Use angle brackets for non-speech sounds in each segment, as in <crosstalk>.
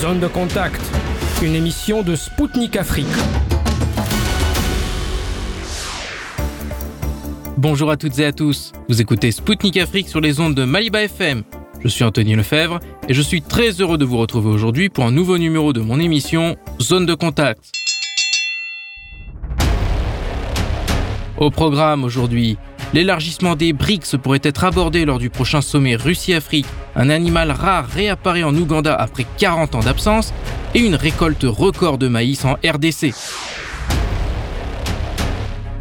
Zone de contact, une émission de Spoutnik Afrique. Bonjour à toutes et à tous, vous écoutez Spoutnik Afrique sur les ondes de Maliba FM. Je suis Anthony Lefebvre et je suis très heureux de vous retrouver aujourd'hui pour un nouveau numéro de mon émission Zone de contact. Au programme aujourd'hui, l'élargissement des BRICS pourrait être abordé lors du prochain sommet Russie-Afrique. Un animal rare réapparaît en Ouganda après 40 ans d'absence et une récolte record de maïs en RDC.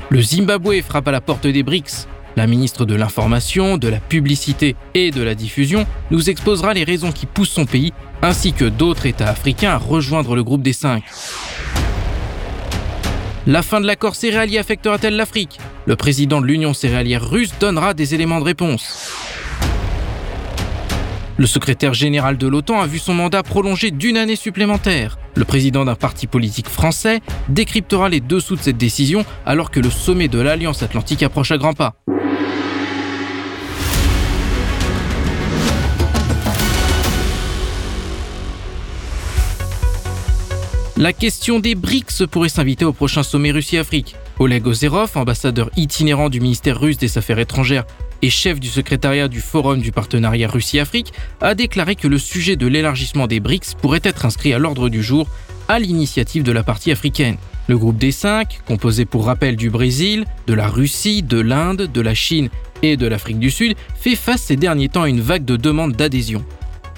Le Zimbabwe frappe à la porte des BRICS. La ministre de l'Information, de la Publicité et de la Diffusion nous exposera les raisons qui poussent son pays, ainsi que d'autres États africains, à rejoindre le groupe des cinq. La fin de l'accord céréalier affectera-t-elle l'Afrique? Le président de l'Union céréalière russe donnera des éléments de réponse. Le secrétaire général de l'OTAN a vu son mandat prolongé d'une année supplémentaire. Le président d'un parti politique français décryptera les dessous de cette décision alors que le sommet de l'Alliance atlantique approche à grands pas. La question des BRICS pourrait s'inviter au prochain sommet Russie-Afrique. Oleg Ozerov, ambassadeur itinérant du ministère russe des Affaires étrangères et chef du secrétariat du Forum du partenariat Russie-Afrique, a déclaré que le sujet de l'élargissement des BRICS pourrait être inscrit à l'ordre du jour à l'initiative de la partie africaine. Le groupe des cinq, composé pour rappel du Brésil, de la Russie, de l'Inde, de la Chine et de l'Afrique du Sud, fait face ces derniers temps à une vague de demandes d'adhésion.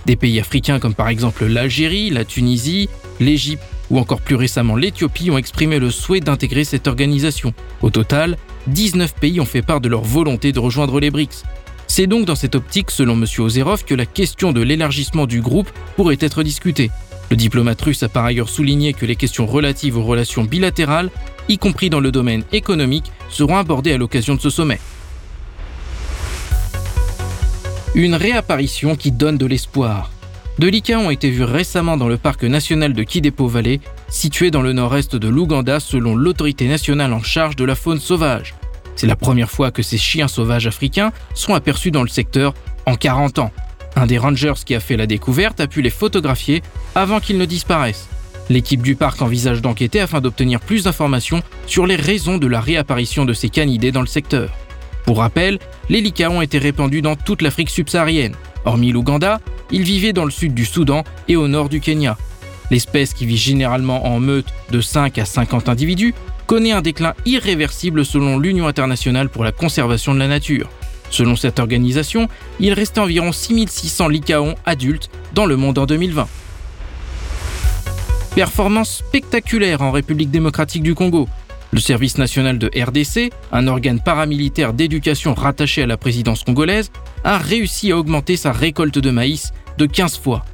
Des pays africains comme par exemple l'Algérie, la Tunisie, l'Égypte ou encore plus récemment l'Éthiopie ont exprimé le souhait d'intégrer cette organisation. Au total, 19 pays ont fait part de leur volonté de rejoindre les BRICS. C'est donc dans cette optique, selon M. Ozerov, que la question de l'élargissement du groupe pourrait être discutée. Le diplomate russe a par ailleurs souligné que les questions relatives aux relations bilatérales, y compris dans le domaine économique, seront abordées à l'occasion de ce sommet. Une réapparition qui donne de l'espoir. De likas ont été vus récemment dans le parc national de Kidepo Valley, situé dans le nord-est de l'Ouganda selon l'autorité nationale en charge de la faune sauvage. C'est la première fois que ces chiens sauvages africains sont aperçus dans le secteur en 40 ans. Un des rangers qui a fait la découverte a pu les photographier avant qu'ils ne disparaissent. L'équipe du parc envisage d'enquêter afin d'obtenir plus d'informations sur les raisons de la réapparition de ces canidés dans le secteur. Pour rappel, les likas ont été répandus dans toute l'Afrique subsaharienne. Hormis l'Ouganda, ils vivaient dans le sud du Soudan et au nord du Kenya. L'espèce qui vit généralement en meute de 5 à 50 individus connaît un déclin irréversible selon l'Union internationale pour la conservation de la nature. Selon cette organisation, il restait environ 6600 lycaons adultes dans le monde en 2020. Performance spectaculaire en République démocratique du Congo. Le service national de RDC, un organe paramilitaire d'éducation rattaché à la présidence congolaise, a réussi à augmenter sa récolte de maïs de 15 fois.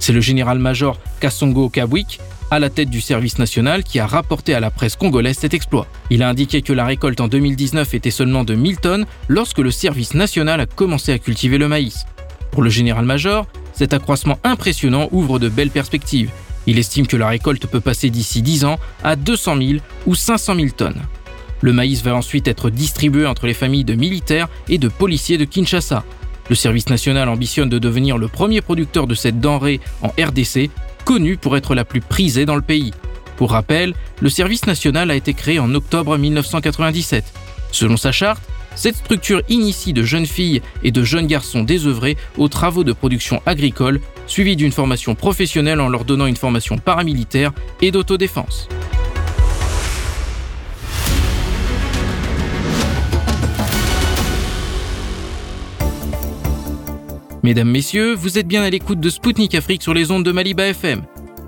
C'est le général-major Kassongo Kabwik, à la tête du service national, qui a rapporté à la presse congolaise cet exploit. Il a indiqué que la récolte en 2019 était seulement de 1000 tonnes lorsque le service national a commencé à cultiver le maïs. Pour le général-major, cet accroissement impressionnant ouvre de belles perspectives. Il estime que la récolte peut passer d'ici 10 ans à 200 000 ou 500 000 tonnes. Le maïs va ensuite être distribué entre les familles de militaires et de policiers de Kinshasa. Le service national ambitionne de devenir le premier producteur de cette denrée en RDC, connu pour être la plus prisée dans le pays. Pour rappel, le service national a été créé en octobre 1997. Selon sa charte, cette structure initie de jeunes filles et de jeunes garçons désœuvrés aux travaux de production agricole, suivis d'une formation professionnelle en leur donnant une formation paramilitaire et d'autodéfense. Mesdames, Messieurs, vous êtes bien à l'écoute de Spoutnik Afrique sur les ondes de Maliba FM.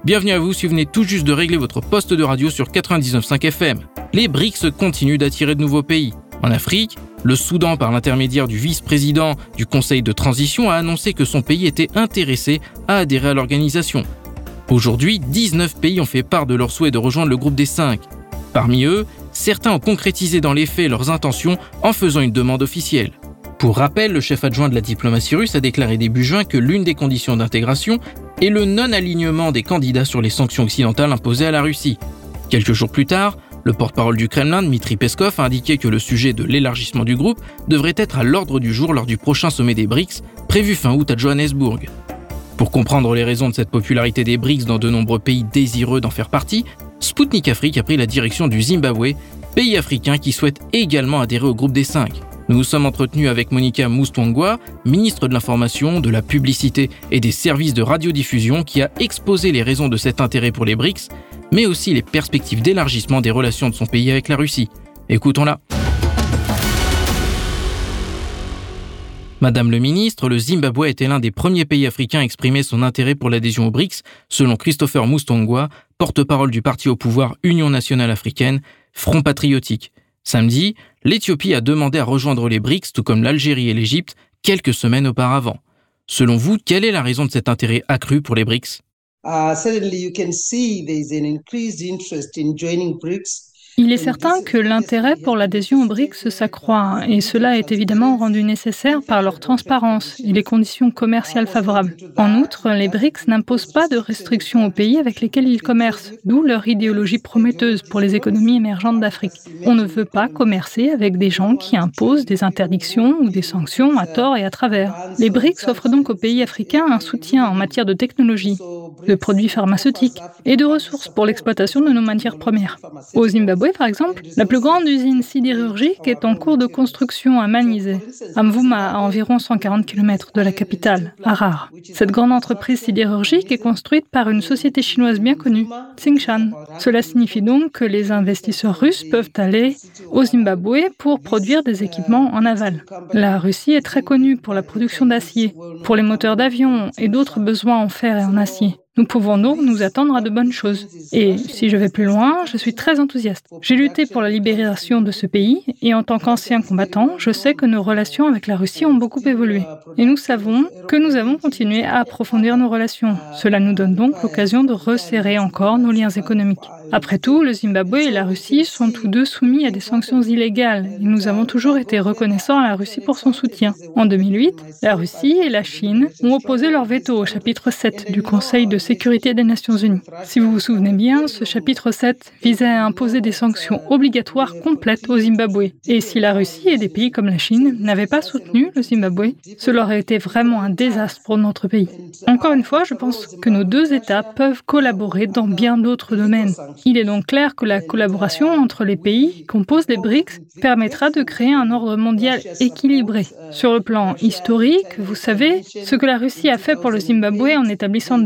Bienvenue à vous si vous venez tout juste de régler votre poste de radio sur 99.5 FM. Les BRICS continuent d'attirer de nouveaux pays. En Afrique, le Soudan, par l'intermédiaire du vice-président du Conseil de transition, a annoncé que son pays était intéressé à adhérer à l'organisation. Aujourd'hui, 19 pays ont fait part de leur souhait de rejoindre le groupe des 5. Parmi eux, certains ont concrétisé dans les faits leurs intentions en faisant une demande officielle. Pour rappel, le chef adjoint de la diplomatie russe a déclaré début juin que l'une des conditions d'intégration est le non-alignement des candidats sur les sanctions occidentales imposées à la Russie. Quelques jours plus tard, le porte-parole du Kremlin, Dmitri Peskov, a indiqué que le sujet de l'élargissement du groupe devrait être à l'ordre du jour lors du prochain sommet des BRICS, prévu fin août à Johannesburg. Pour comprendre les raisons de cette popularité des BRICS dans de nombreux pays désireux d'en faire partie, Sputnik Afrique a pris la direction du Zimbabwe, pays africain qui souhaite également adhérer au groupe des cinq. Nous nous sommes entretenus avec Monica Moustwangwa, ministre de l'Information, de la Publicité et des Services de radiodiffusion, qui a exposé les raisons de cet intérêt pour les BRICS, mais aussi les perspectives d'élargissement des relations de son pays avec la Russie. Écoutons-la. Madame le ministre, le Zimbabwe était l'un des premiers pays africains à exprimer son intérêt pour l'adhésion aux BRICS, selon Christopher Moustongwa, porte-parole du parti au pouvoir Union nationale africaine, Front patriotique. Samedi, l'Éthiopie a demandé à rejoindre les BRICS, tout comme l'Algérie et l'Égypte, quelques semaines auparavant. Selon vous, quelle est la raison de cet intérêt accru pour les BRICS? uh, suddenly you can see there's an increased interest in joining BRICS il est certain que l'intérêt pour l'adhésion aux BRICS s'accroît et cela est évidemment rendu nécessaire par leur transparence et les conditions commerciales favorables. En outre, les BRICS n'imposent pas de restrictions aux pays avec lesquels ils commercent, d'où leur idéologie prometteuse pour les économies émergentes d'Afrique. On ne veut pas commercer avec des gens qui imposent des interdictions ou des sanctions à tort et à travers. Les BRICS offrent donc aux pays africains un soutien en matière de technologie, de produits pharmaceutiques et de ressources pour l'exploitation de nos matières premières. Au Zimbabwe, par exemple, la plus grande usine sidérurgique est en cours de construction à Manizé, à Mvuma, à environ 140 km de la capitale, Harare. Cette grande entreprise sidérurgique est construite par une société chinoise bien connue, Tsingshan. Cela signifie donc que les investisseurs russes peuvent aller au Zimbabwe pour produire des équipements en aval. La Russie est très connue pour la production d'acier, pour les moteurs d'avion et d'autres besoins en fer et en acier. Nous pouvons donc nous attendre à de bonnes choses. Et si je vais plus loin, je suis très enthousiaste. J'ai lutté pour la libération de ce pays et en tant qu'ancien combattant, je sais que nos relations avec la Russie ont beaucoup évolué. Et nous savons que nous avons continué à approfondir nos relations. Cela nous donne donc l'occasion de resserrer encore nos liens économiques. Après tout, le Zimbabwe et la Russie sont tous deux soumis à des sanctions illégales et nous avons toujours été reconnaissants à la Russie pour son soutien. En 2008, la Russie et la Chine ont opposé leur veto au chapitre 7 du Conseil de sécurité des Nations Unies. Si vous vous souvenez bien, ce chapitre 7 visait à imposer des sanctions obligatoires complètes au Zimbabwe. Et si la Russie et des pays comme la Chine n'avaient pas soutenu le Zimbabwe, cela aurait été vraiment un désastre pour notre pays. Encore une fois, je pense que nos deux États peuvent collaborer dans bien d'autres domaines. Il est donc clair que la collaboration entre les pays composent les BRICS permettra de créer un ordre mondial équilibré. Sur le plan historique, vous savez, ce que la Russie a fait pour le Zimbabwe en établissant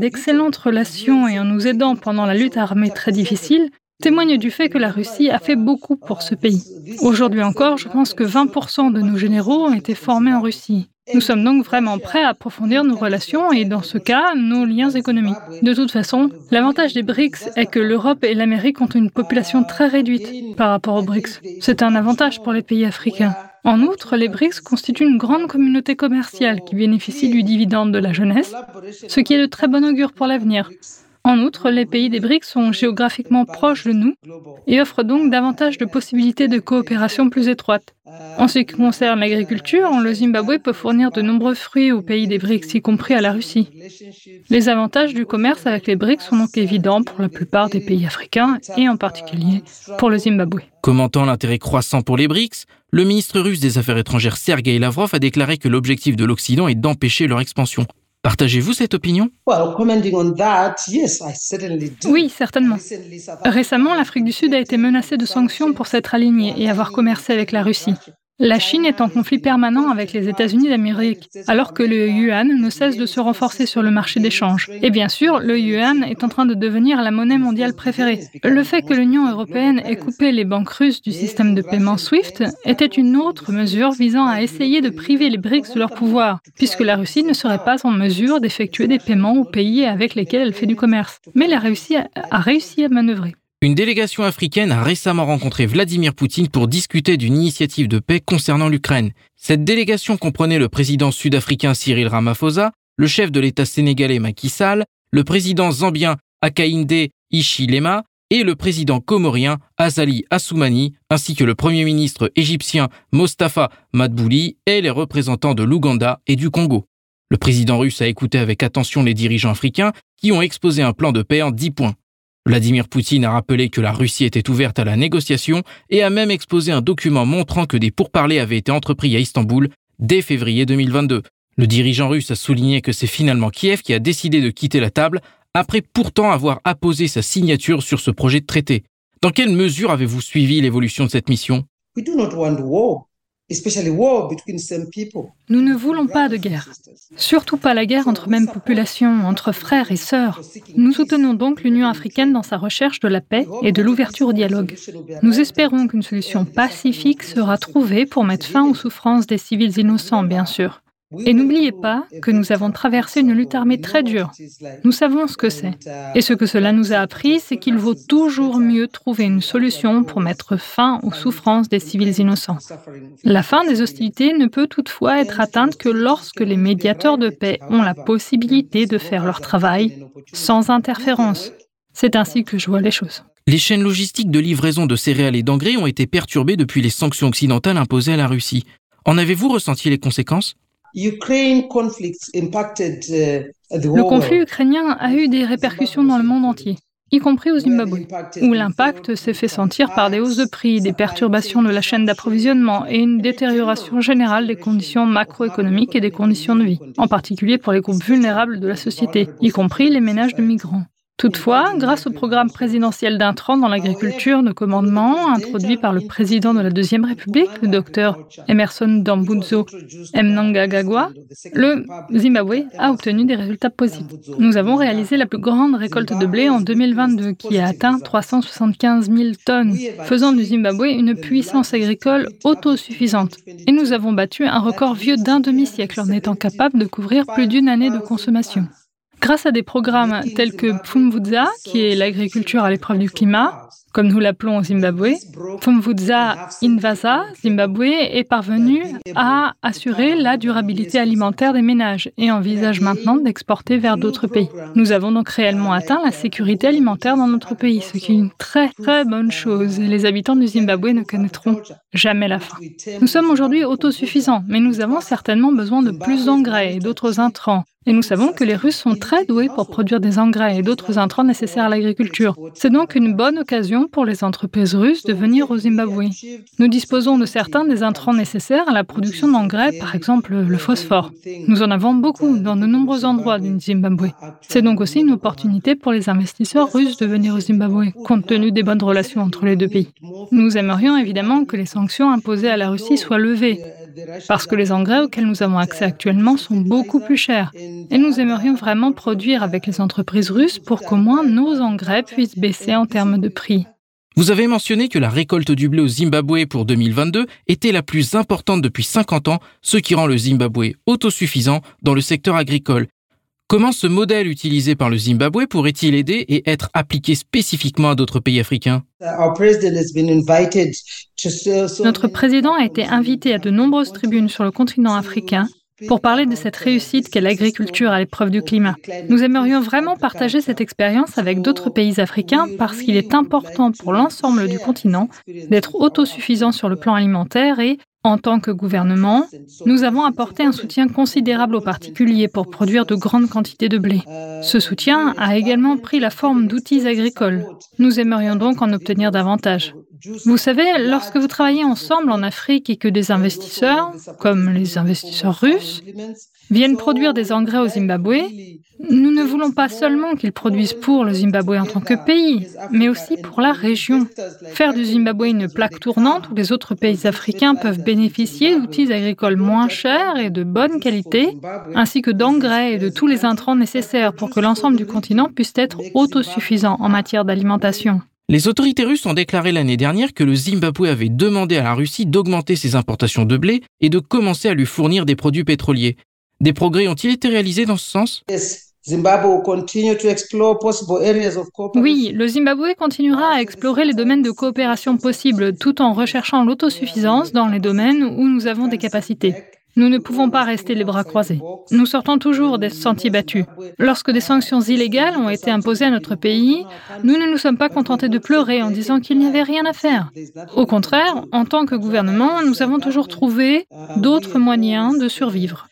relations et en nous aidant pendant la lutte armée très difficile, témoigne du fait que la Russie a fait beaucoup pour ce pays. Aujourd'hui encore, je pense que 20% de nos généraux ont été formés en Russie. Nous sommes donc vraiment prêts à approfondir nos relations et dans ce cas, nos liens économiques. De toute façon, l'avantage des BRICS est que l'Europe et l'Amérique ont une population très réduite par rapport aux BRICS. C'est un avantage pour les pays africains. En outre, les BRICS constituent une grande communauté commerciale qui bénéficie du dividende de la jeunesse, ce qui est de très bon augure pour l'avenir. En outre, les pays des BRICS sont géographiquement proches de nous et offrent donc davantage de possibilités de coopération plus étroites. En ce qui concerne l'agriculture, le Zimbabwe peut fournir de nombreux fruits aux pays des BRICS, y compris à la Russie. Les avantages du commerce avec les BRICS sont donc évidents pour la plupart des pays africains et en particulier pour le Zimbabwe. Commentant l'intérêt croissant pour les BRICS, le ministre russe des Affaires étrangères Sergei Lavrov a déclaré que l'objectif de l'Occident est d'empêcher leur expansion. Partagez-vous cette opinion? Oui, certainement. Récemment, l'Afrique du Sud a été menacée de sanctions pour s'être alignée et avoir commercé avec la Russie. La Chine est en conflit permanent avec les États-Unis d'Amérique, alors que le yuan ne cesse de se renforcer sur le marché d'échange. Et bien sûr, le yuan est en train de devenir la monnaie mondiale préférée. Le fait que l'Union européenne ait coupé les banques russes du système de paiement SWIFT était une autre mesure visant à essayer de priver les BRICS de leur pouvoir, puisque la Russie ne serait pas en mesure d'effectuer des paiements aux pays avec lesquels elle fait du commerce. Mais la Russie a réussi à manœuvrer. Une délégation africaine a récemment rencontré Vladimir Poutine pour discuter d'une initiative de paix concernant l'Ukraine. Cette délégation comprenait le président sud-africain Cyril Ramaphosa, le chef de l'État sénégalais Macky Sall, le président zambien Akainde Ishilema et le président comorien Azali Assoumani, ainsi que le premier ministre égyptien Mostafa Madbouli et les représentants de l'Ouganda et du Congo. Le président russe a écouté avec attention les dirigeants africains qui ont exposé un plan de paix en 10 points. Vladimir Poutine a rappelé que la Russie était ouverte à la négociation et a même exposé un document montrant que des pourparlers avaient été entrepris à Istanbul dès février 2022. Le dirigeant russe a souligné que c'est finalement Kiev qui a décidé de quitter la table, après pourtant avoir apposé sa signature sur ce projet de traité. Dans quelle mesure avez-vous suivi l'évolution de cette mission? Nous ne voulons pas de guerre, surtout pas la guerre entre mêmes populations, entre frères et sœurs. Nous soutenons donc l'Union africaine dans sa recherche de la paix et de l'ouverture au dialogue. Nous espérons qu'une solution pacifique sera trouvée pour mettre fin aux souffrances des civils innocents, bien sûr. Et n'oubliez pas que nous avons traversé une lutte armée très dure. Nous savons ce que c'est. Et ce que cela nous a appris, c'est qu'il vaut toujours mieux trouver une solution pour mettre fin aux souffrances des civils innocents. La fin des hostilités ne peut toutefois être atteinte que lorsque les médiateurs de paix ont la possibilité de faire leur travail sans interférence. C'est ainsi que je vois les choses. Les chaînes logistiques de livraison de céréales et d'engrais ont été perturbées depuis les sanctions occidentales imposées à la Russie. En avez-vous ressenti les conséquences? Le conflit ukrainien a eu des répercussions dans le monde entier, y compris au Zimbabwe, où l'impact s'est fait sentir par des hausses de prix, des perturbations de la chaîne d'approvisionnement et une détérioration générale des conditions macroéconomiques et des conditions de vie, en particulier pour les groupes vulnérables de la société, y compris les ménages de migrants. Toutefois, grâce au programme présidentiel d'intrants dans l'agriculture de commandement introduit par le président de la Deuxième République, le docteur Emerson Dambudzo Mnangagwa, le Zimbabwe a obtenu des résultats positifs. Nous avons réalisé la plus grande récolte de blé en 2022 qui a atteint 375 000 tonnes, faisant du Zimbabwe une puissance agricole autosuffisante. Et nous avons battu un record vieux d'un demi-siècle en étant capable de couvrir plus d'une année de consommation. Grâce à des programmes tels que Pfumvudza, qui est l'agriculture à l'épreuve du climat, comme nous l'appelons au Zimbabwe, Pfumvudza Invasa, Zimbabwe, est parvenu à assurer la durabilité alimentaire des ménages et envisage maintenant d'exporter vers d'autres pays. Nous avons donc réellement atteint la sécurité alimentaire dans notre pays, ce qui est une très très bonne chose. Les habitants du Zimbabwe ne connaîtront jamais la faim. Nous sommes aujourd'hui autosuffisants, mais nous avons certainement besoin de plus d'engrais et d'autres intrants et nous savons que les Russes sont très doués pour produire des engrais et d'autres intrants nécessaires à l'agriculture. C'est donc une bonne occasion pour les entreprises russes de venir au Zimbabwe. Nous disposons de certains des intrants nécessaires à la production d'engrais, par exemple le phosphore. Nous en avons beaucoup dans de nombreux endroits du Zimbabwe. C'est donc aussi une opportunité pour les investisseurs russes de venir au Zimbabwe, compte tenu des bonnes relations entre les deux pays. Nous aimerions évidemment que les sanctions imposées à la Russie soient levées parce que les engrais auxquels nous avons accès actuellement sont beaucoup plus chers. Et nous aimerions vraiment produire avec les entreprises russes pour qu'au moins nos engrais puissent baisser en termes de prix. Vous avez mentionné que la récolte du blé au Zimbabwe pour 2022 était la plus importante depuis 50 ans, ce qui rend le Zimbabwe autosuffisant dans le secteur agricole. Comment ce modèle utilisé par le Zimbabwe pourrait-il aider et être appliqué spécifiquement à d'autres pays africains? Notre président a été invité à de nombreuses tribunes sur le continent africain pour parler de cette réussite qu'est l'agriculture à l'épreuve du climat. Nous aimerions vraiment partager cette expérience avec d'autres pays africains parce qu'il est important pour l'ensemble du continent d'être autosuffisant sur le plan alimentaire et en tant que gouvernement, nous avons apporté un soutien considérable aux particuliers pour produire de grandes quantités de blé. Ce soutien a également pris la forme d'outils agricoles. Nous aimerions donc en obtenir davantage. Vous savez, lorsque vous travaillez ensemble en Afrique et que des investisseurs, comme les investisseurs russes, viennent produire des engrais au Zimbabwe, nous ne voulons pas seulement qu'ils produisent pour le Zimbabwe en tant que pays, mais aussi pour la région. Faire du Zimbabwe une plaque tournante où les autres pays africains peuvent bénéficier d'outils agricoles moins chers et de bonne qualité, ainsi que d'engrais et de tous les intrants nécessaires pour que l'ensemble du continent puisse être autosuffisant en matière d'alimentation. Les autorités russes ont déclaré l'année dernière que le Zimbabwe avait demandé à la Russie d'augmenter ses importations de blé et de commencer à lui fournir des produits pétroliers. Des progrès ont-ils été réalisés dans ce sens? Oui, le Zimbabwe continuera à explorer les domaines de coopération possibles tout en recherchant l'autosuffisance dans les domaines où nous avons des capacités. Nous ne pouvons pas rester les bras croisés. Nous sortons toujours des sentiers battus. Lorsque des sanctions illégales ont été imposées à notre pays, nous ne nous sommes pas contentés de pleurer en disant qu'il n'y avait rien à faire. Au contraire, en tant que gouvernement, nous avons toujours trouvé d'autres moyens de survivre.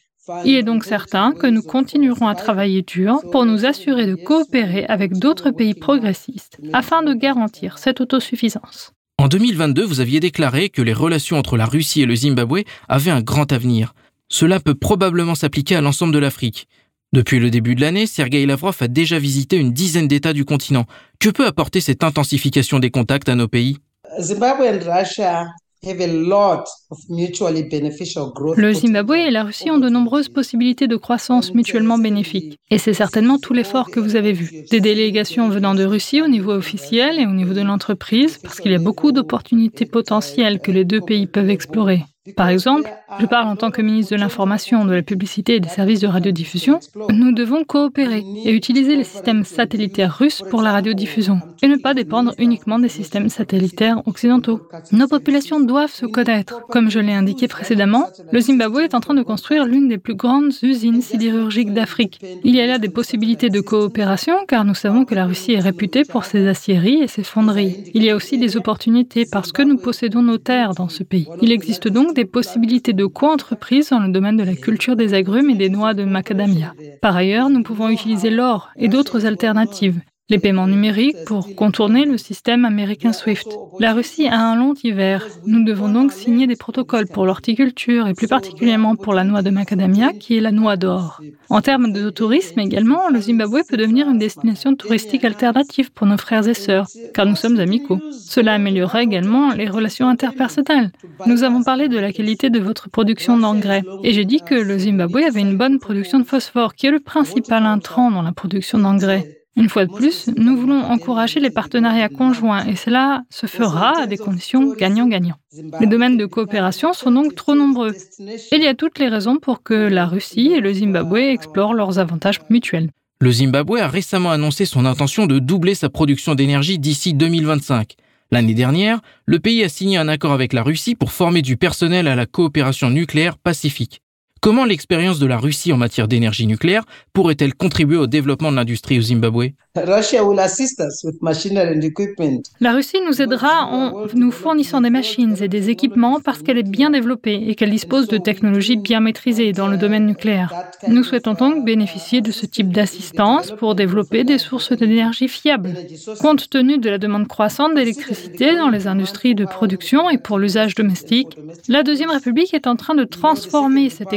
Il est donc certain que nous continuerons à travailler dur pour nous assurer de coopérer avec d'autres pays progressistes afin de garantir cette autosuffisance. En 2022, vous aviez déclaré que les relations entre la Russie et le Zimbabwe avaient un grand avenir. cela peut probablement s'appliquer à l'ensemble de l'Afrique. Depuis le début de l'année, Sergei Lavrov a déjà visité une dizaine d'États du continent. Que peut apporter cette intensification des contacts à nos pays? Le Zimbabwe et la Russie ont de nombreuses possibilités de croissance mutuellement bénéfiques. Et c'est certainement tout l'effort que vous avez vu. Des délégations venant de Russie au niveau officiel et au niveau de l'entreprise, parce qu'il y a beaucoup d'opportunités potentielles que les deux pays peuvent explorer. Par exemple, je parle en tant que ministre de l'Information, de la Publicité et des services de radiodiffusion, nous devons coopérer et utiliser les systèmes satellitaires russes pour la radiodiffusion et ne pas dépendre uniquement des systèmes satellitaires occidentaux. Nos populations doivent se connaître. Comme je l'ai indiqué précédemment, le Zimbabwe est en train de construire l'une des plus grandes usines sidérurgiques d'Afrique. Il y a là des possibilités de coopération car nous savons que la Russie est réputée pour ses aciéries et ses fonderies. Il y a aussi des opportunités parce que nous possédons nos terres dans ce pays. Il existe donc des possibilités de co-entreprise dans le domaine de la culture des agrumes et des noix de macadamia. Par ailleurs, nous pouvons utiliser l'or et d'autres alternatives les paiements numériques pour contourner le système américain SWIFT. La Russie a un long hiver. Nous devons donc signer des protocoles pour l'horticulture et plus particulièrement pour la noix de macadamia qui est la noix d'or. En termes de tourisme également, le Zimbabwe peut devenir une destination touristique alternative pour nos frères et sœurs, car nous sommes amicaux. Cela améliorera également les relations interpersonnelles. Nous avons parlé de la qualité de votre production d'engrais et j'ai dit que le Zimbabwe avait une bonne production de phosphore qui est le principal intrant dans la production d'engrais. Une fois de plus, nous voulons encourager les partenariats conjoints et cela se fera à des conditions gagnant-gagnant. Les domaines de coopération sont donc trop nombreux. il y a toutes les raisons pour que la Russie et le Zimbabwe explorent leurs avantages mutuels. Le Zimbabwe a récemment annoncé son intention de doubler sa production d'énergie d'ici 2025. L'année dernière, le pays a signé un accord avec la Russie pour former du personnel à la coopération nucléaire pacifique. Comment l'expérience de la Russie en matière d'énergie nucléaire pourrait-elle contribuer au développement de l'industrie au Zimbabwe? La Russie nous aidera en nous fournissant des machines et des équipements parce qu'elle est bien développée et qu'elle dispose de technologies bien maîtrisées dans le domaine nucléaire. Nous souhaitons donc bénéficier de ce type d'assistance pour développer des sources d'énergie fiables. Compte tenu de la demande croissante d'électricité dans les industries de production et pour l'usage domestique, la Deuxième République est en train de transformer cette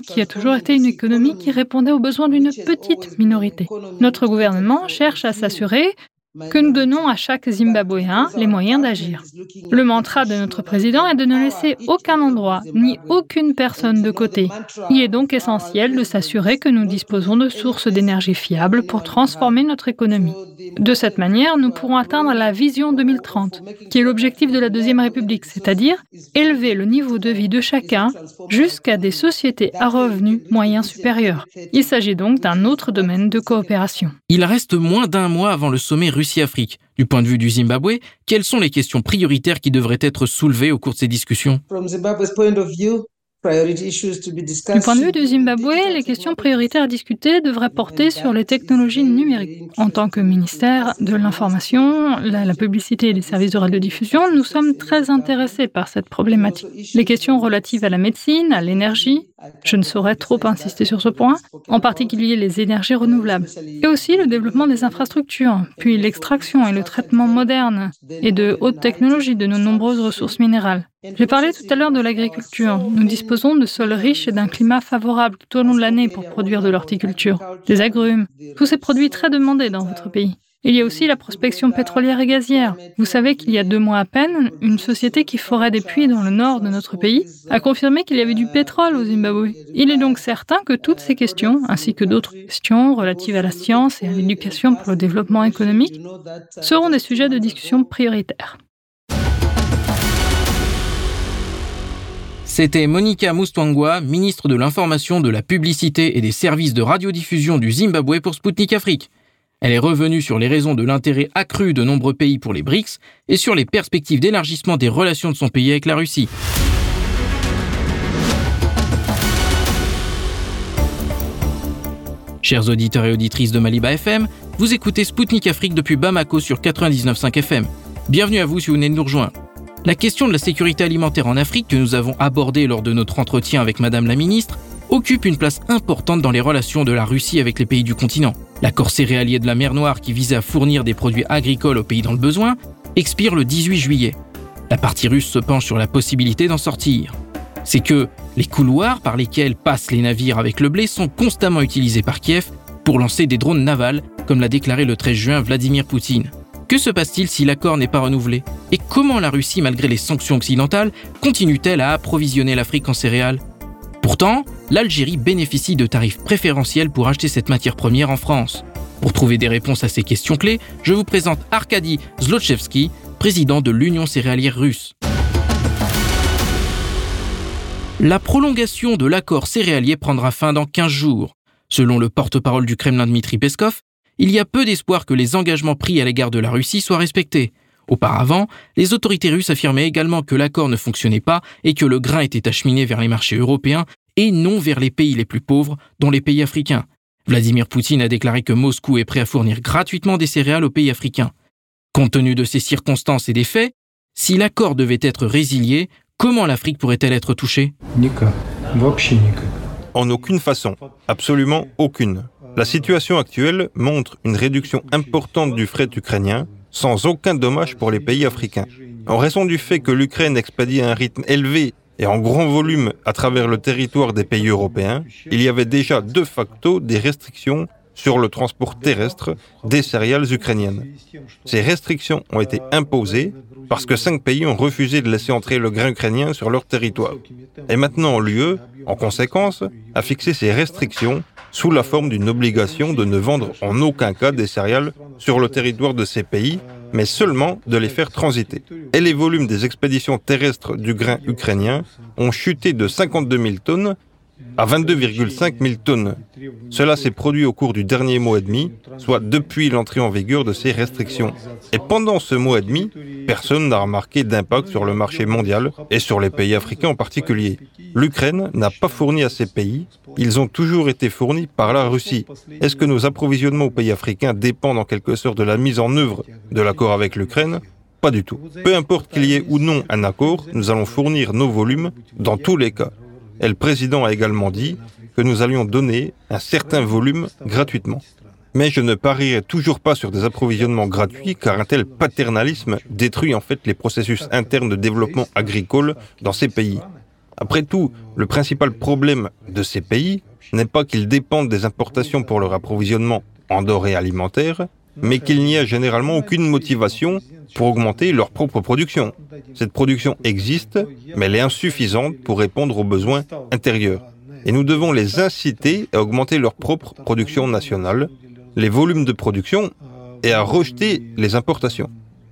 qui a toujours été une économie qui répondait aux besoins d'une petite minorité. Notre gouvernement cherche à s'assurer que nous donnons à chaque Zimbabwéen les moyens d'agir. Le mantra de notre président est de ne laisser aucun endroit ni aucune personne de côté. Il est donc essentiel de s'assurer que nous disposons de sources d'énergie fiables pour transformer notre économie. De cette manière, nous pourrons atteindre la vision 2030, qui est l'objectif de la Deuxième République, c'est-à-dire élever le niveau de vie de chacun jusqu'à des sociétés à revenus moyens supérieurs. Il s'agit donc d'un autre domaine de coopération. Il reste moins d'un mois avant le sommet Russie-Afrique. Du point de vue du Zimbabwe, quelles sont les questions prioritaires qui devraient être soulevées au cours de ces discussions du point de vue du Zimbabwe, les questions prioritaires à discuter devraient porter sur les technologies numériques. En tant que ministère de l'Information, la, la, publicité et les services de radiodiffusion, nous sommes très intéressés par cette problématique. Les questions relatives à la médecine, à l'énergie, je ne saurais trop insister sur ce point, en particulier les énergies renouvelables, et aussi le développement des infrastructures, puis l'extraction et le traitement moderne et de haute technologie de nos nombreuses ressources minérales. J'ai parlé tout à l'heure de l'agriculture. Nous disposons de sols riches et d'un climat favorable tout au long de l'année pour produire de l'horticulture, des agrumes, tous ces produits très demandés dans votre pays. Il y a aussi la prospection pétrolière et gazière. Vous savez qu'il y a deux mois à peine, une société qui forait des puits dans le nord de notre pays a confirmé qu'il y avait du pétrole au Zimbabwe. Il est donc certain que toutes ces questions, ainsi que d'autres questions relatives à la science et à l'éducation pour le développement économique, seront des sujets de discussion prioritaires. C'était Monica Mustwangwa, ministre de l'Information, de la Publicité et des Services de radiodiffusion du Zimbabwe pour Sputnik Afrique. Elle est revenue sur les raisons de l'intérêt accru de nombreux pays pour les BRICS et sur les perspectives d'élargissement des relations de son pays avec la Russie. Chers auditeurs et auditrices de Maliba FM, vous écoutez Spoutnik Afrique depuis Bamako sur 99.5 FM. Bienvenue à vous si vous venez de nous rejoindre. La question de la sécurité alimentaire en Afrique que nous avons abordée lors de notre entretien avec Madame la Ministre occupe une place importante dans les relations de la Russie avec les pays du continent. L'accord céréalier de la mer Noire qui visait à fournir des produits agricoles aux pays dans le besoin expire le 18 juillet. La partie russe se penche sur la possibilité d'en sortir. c'est que les couloirs par lesquels passent les navires avec le blé sont constamment utilisés par Kiev pour lancer des drones navals, comme l'a déclaré le 13 juin Vladimir Poutine. Que se passe-t-il si l'accord n'est pas renouvelé? Et comment la Russie, malgré les sanctions occidentales, continue-t-elle à approvisionner l'Afrique en céréales? Pourtant, l'Algérie bénéficie de tarifs préférentiels pour acheter cette matière première en France. Pour trouver des réponses à ces questions clés, je vous présente Arkady Zlotchevsky, président de l'Union céréalière russe. La prolongation de l'accord céréalier prendra fin dans 15 jours. Selon le porte-parole du Kremlin Dmitri Peskov, il y a peu d'espoir que les engagements pris à l'égard de la Russie soient respectés. Auparavant, les autorités russes affirmaient également que l'accord ne fonctionnait pas et que le grain était acheminé vers les marchés européens et non vers les pays les plus pauvres, dont les pays africains. Vladimir Poutine a déclaré que Moscou est prêt à fournir gratuitement des céréales aux pays africains. Compte tenu de ces circonstances et des faits, si l'accord devait être résilié, comment l'Afrique pourrait-elle être touchée? En aucune façon, absolument aucune. La situation actuelle montre une réduction importante du fret ukrainien, sans aucun dommage pour les pays africains. En raison du fait que l'Ukraine expédie à un rythme élevé et en grand volume à travers le territoire des pays européens, il y avait déjà de facto des restrictions sur le transport terrestre des céréales ukrainiennes. Ces restrictions ont été imposées parce que cinq pays ont refusé de laisser entrer le grain ukrainien sur leur territoire. Et maintenant, l'UE, en conséquence, a fixé ces restrictions sous la forme d'une obligation de ne vendre en aucun cas des céréales sur le territoire de ces pays, mais seulement de les faire transiter. Et les volumes des expéditions terrestres du grain ukrainien ont chuté de 52 000 tonnes à 22,5 000 tonnes. Cela s'est produit au cours du dernier mois et demi, soit depuis l'entrée en vigueur de ces restrictions. Et pendant ce mois et demi, personne n'a remarqué d'impact sur le marché mondial et sur les pays africains en particulier. L'Ukraine n'a pas fourni à ces pays, ils ont toujours été fournis par la Russie. Est-ce que nos approvisionnements aux pays africains dépendent en quelque sorte de la mise en œuvre de l'accord avec l'Ukraine? Pas du tout. Peu importe qu'il y ait ou non un accord, nous allons fournir nos volumes dans tous les cas. Et le président a également dit que nous allions donner un certain volume gratuitement. Mais je ne parierai toujours pas sur des approvisionnements gratuits car un tel paternalisme détruit en fait les processus internes de développement agricole dans ces pays. Après tout, le principal problème de ces pays n'est pas qu'ils dépendent des importations pour leur approvisionnement en denrées alimentaires, mais qu'il n'y a généralement aucune motivation pour augmenter leur propre production. Cette production existe, mais elle est insuffisante pour répondre aux besoins intérieurs. Et nous devons les inciter à augmenter leur propre production nationale, les volumes de production, et à rejeter les importations.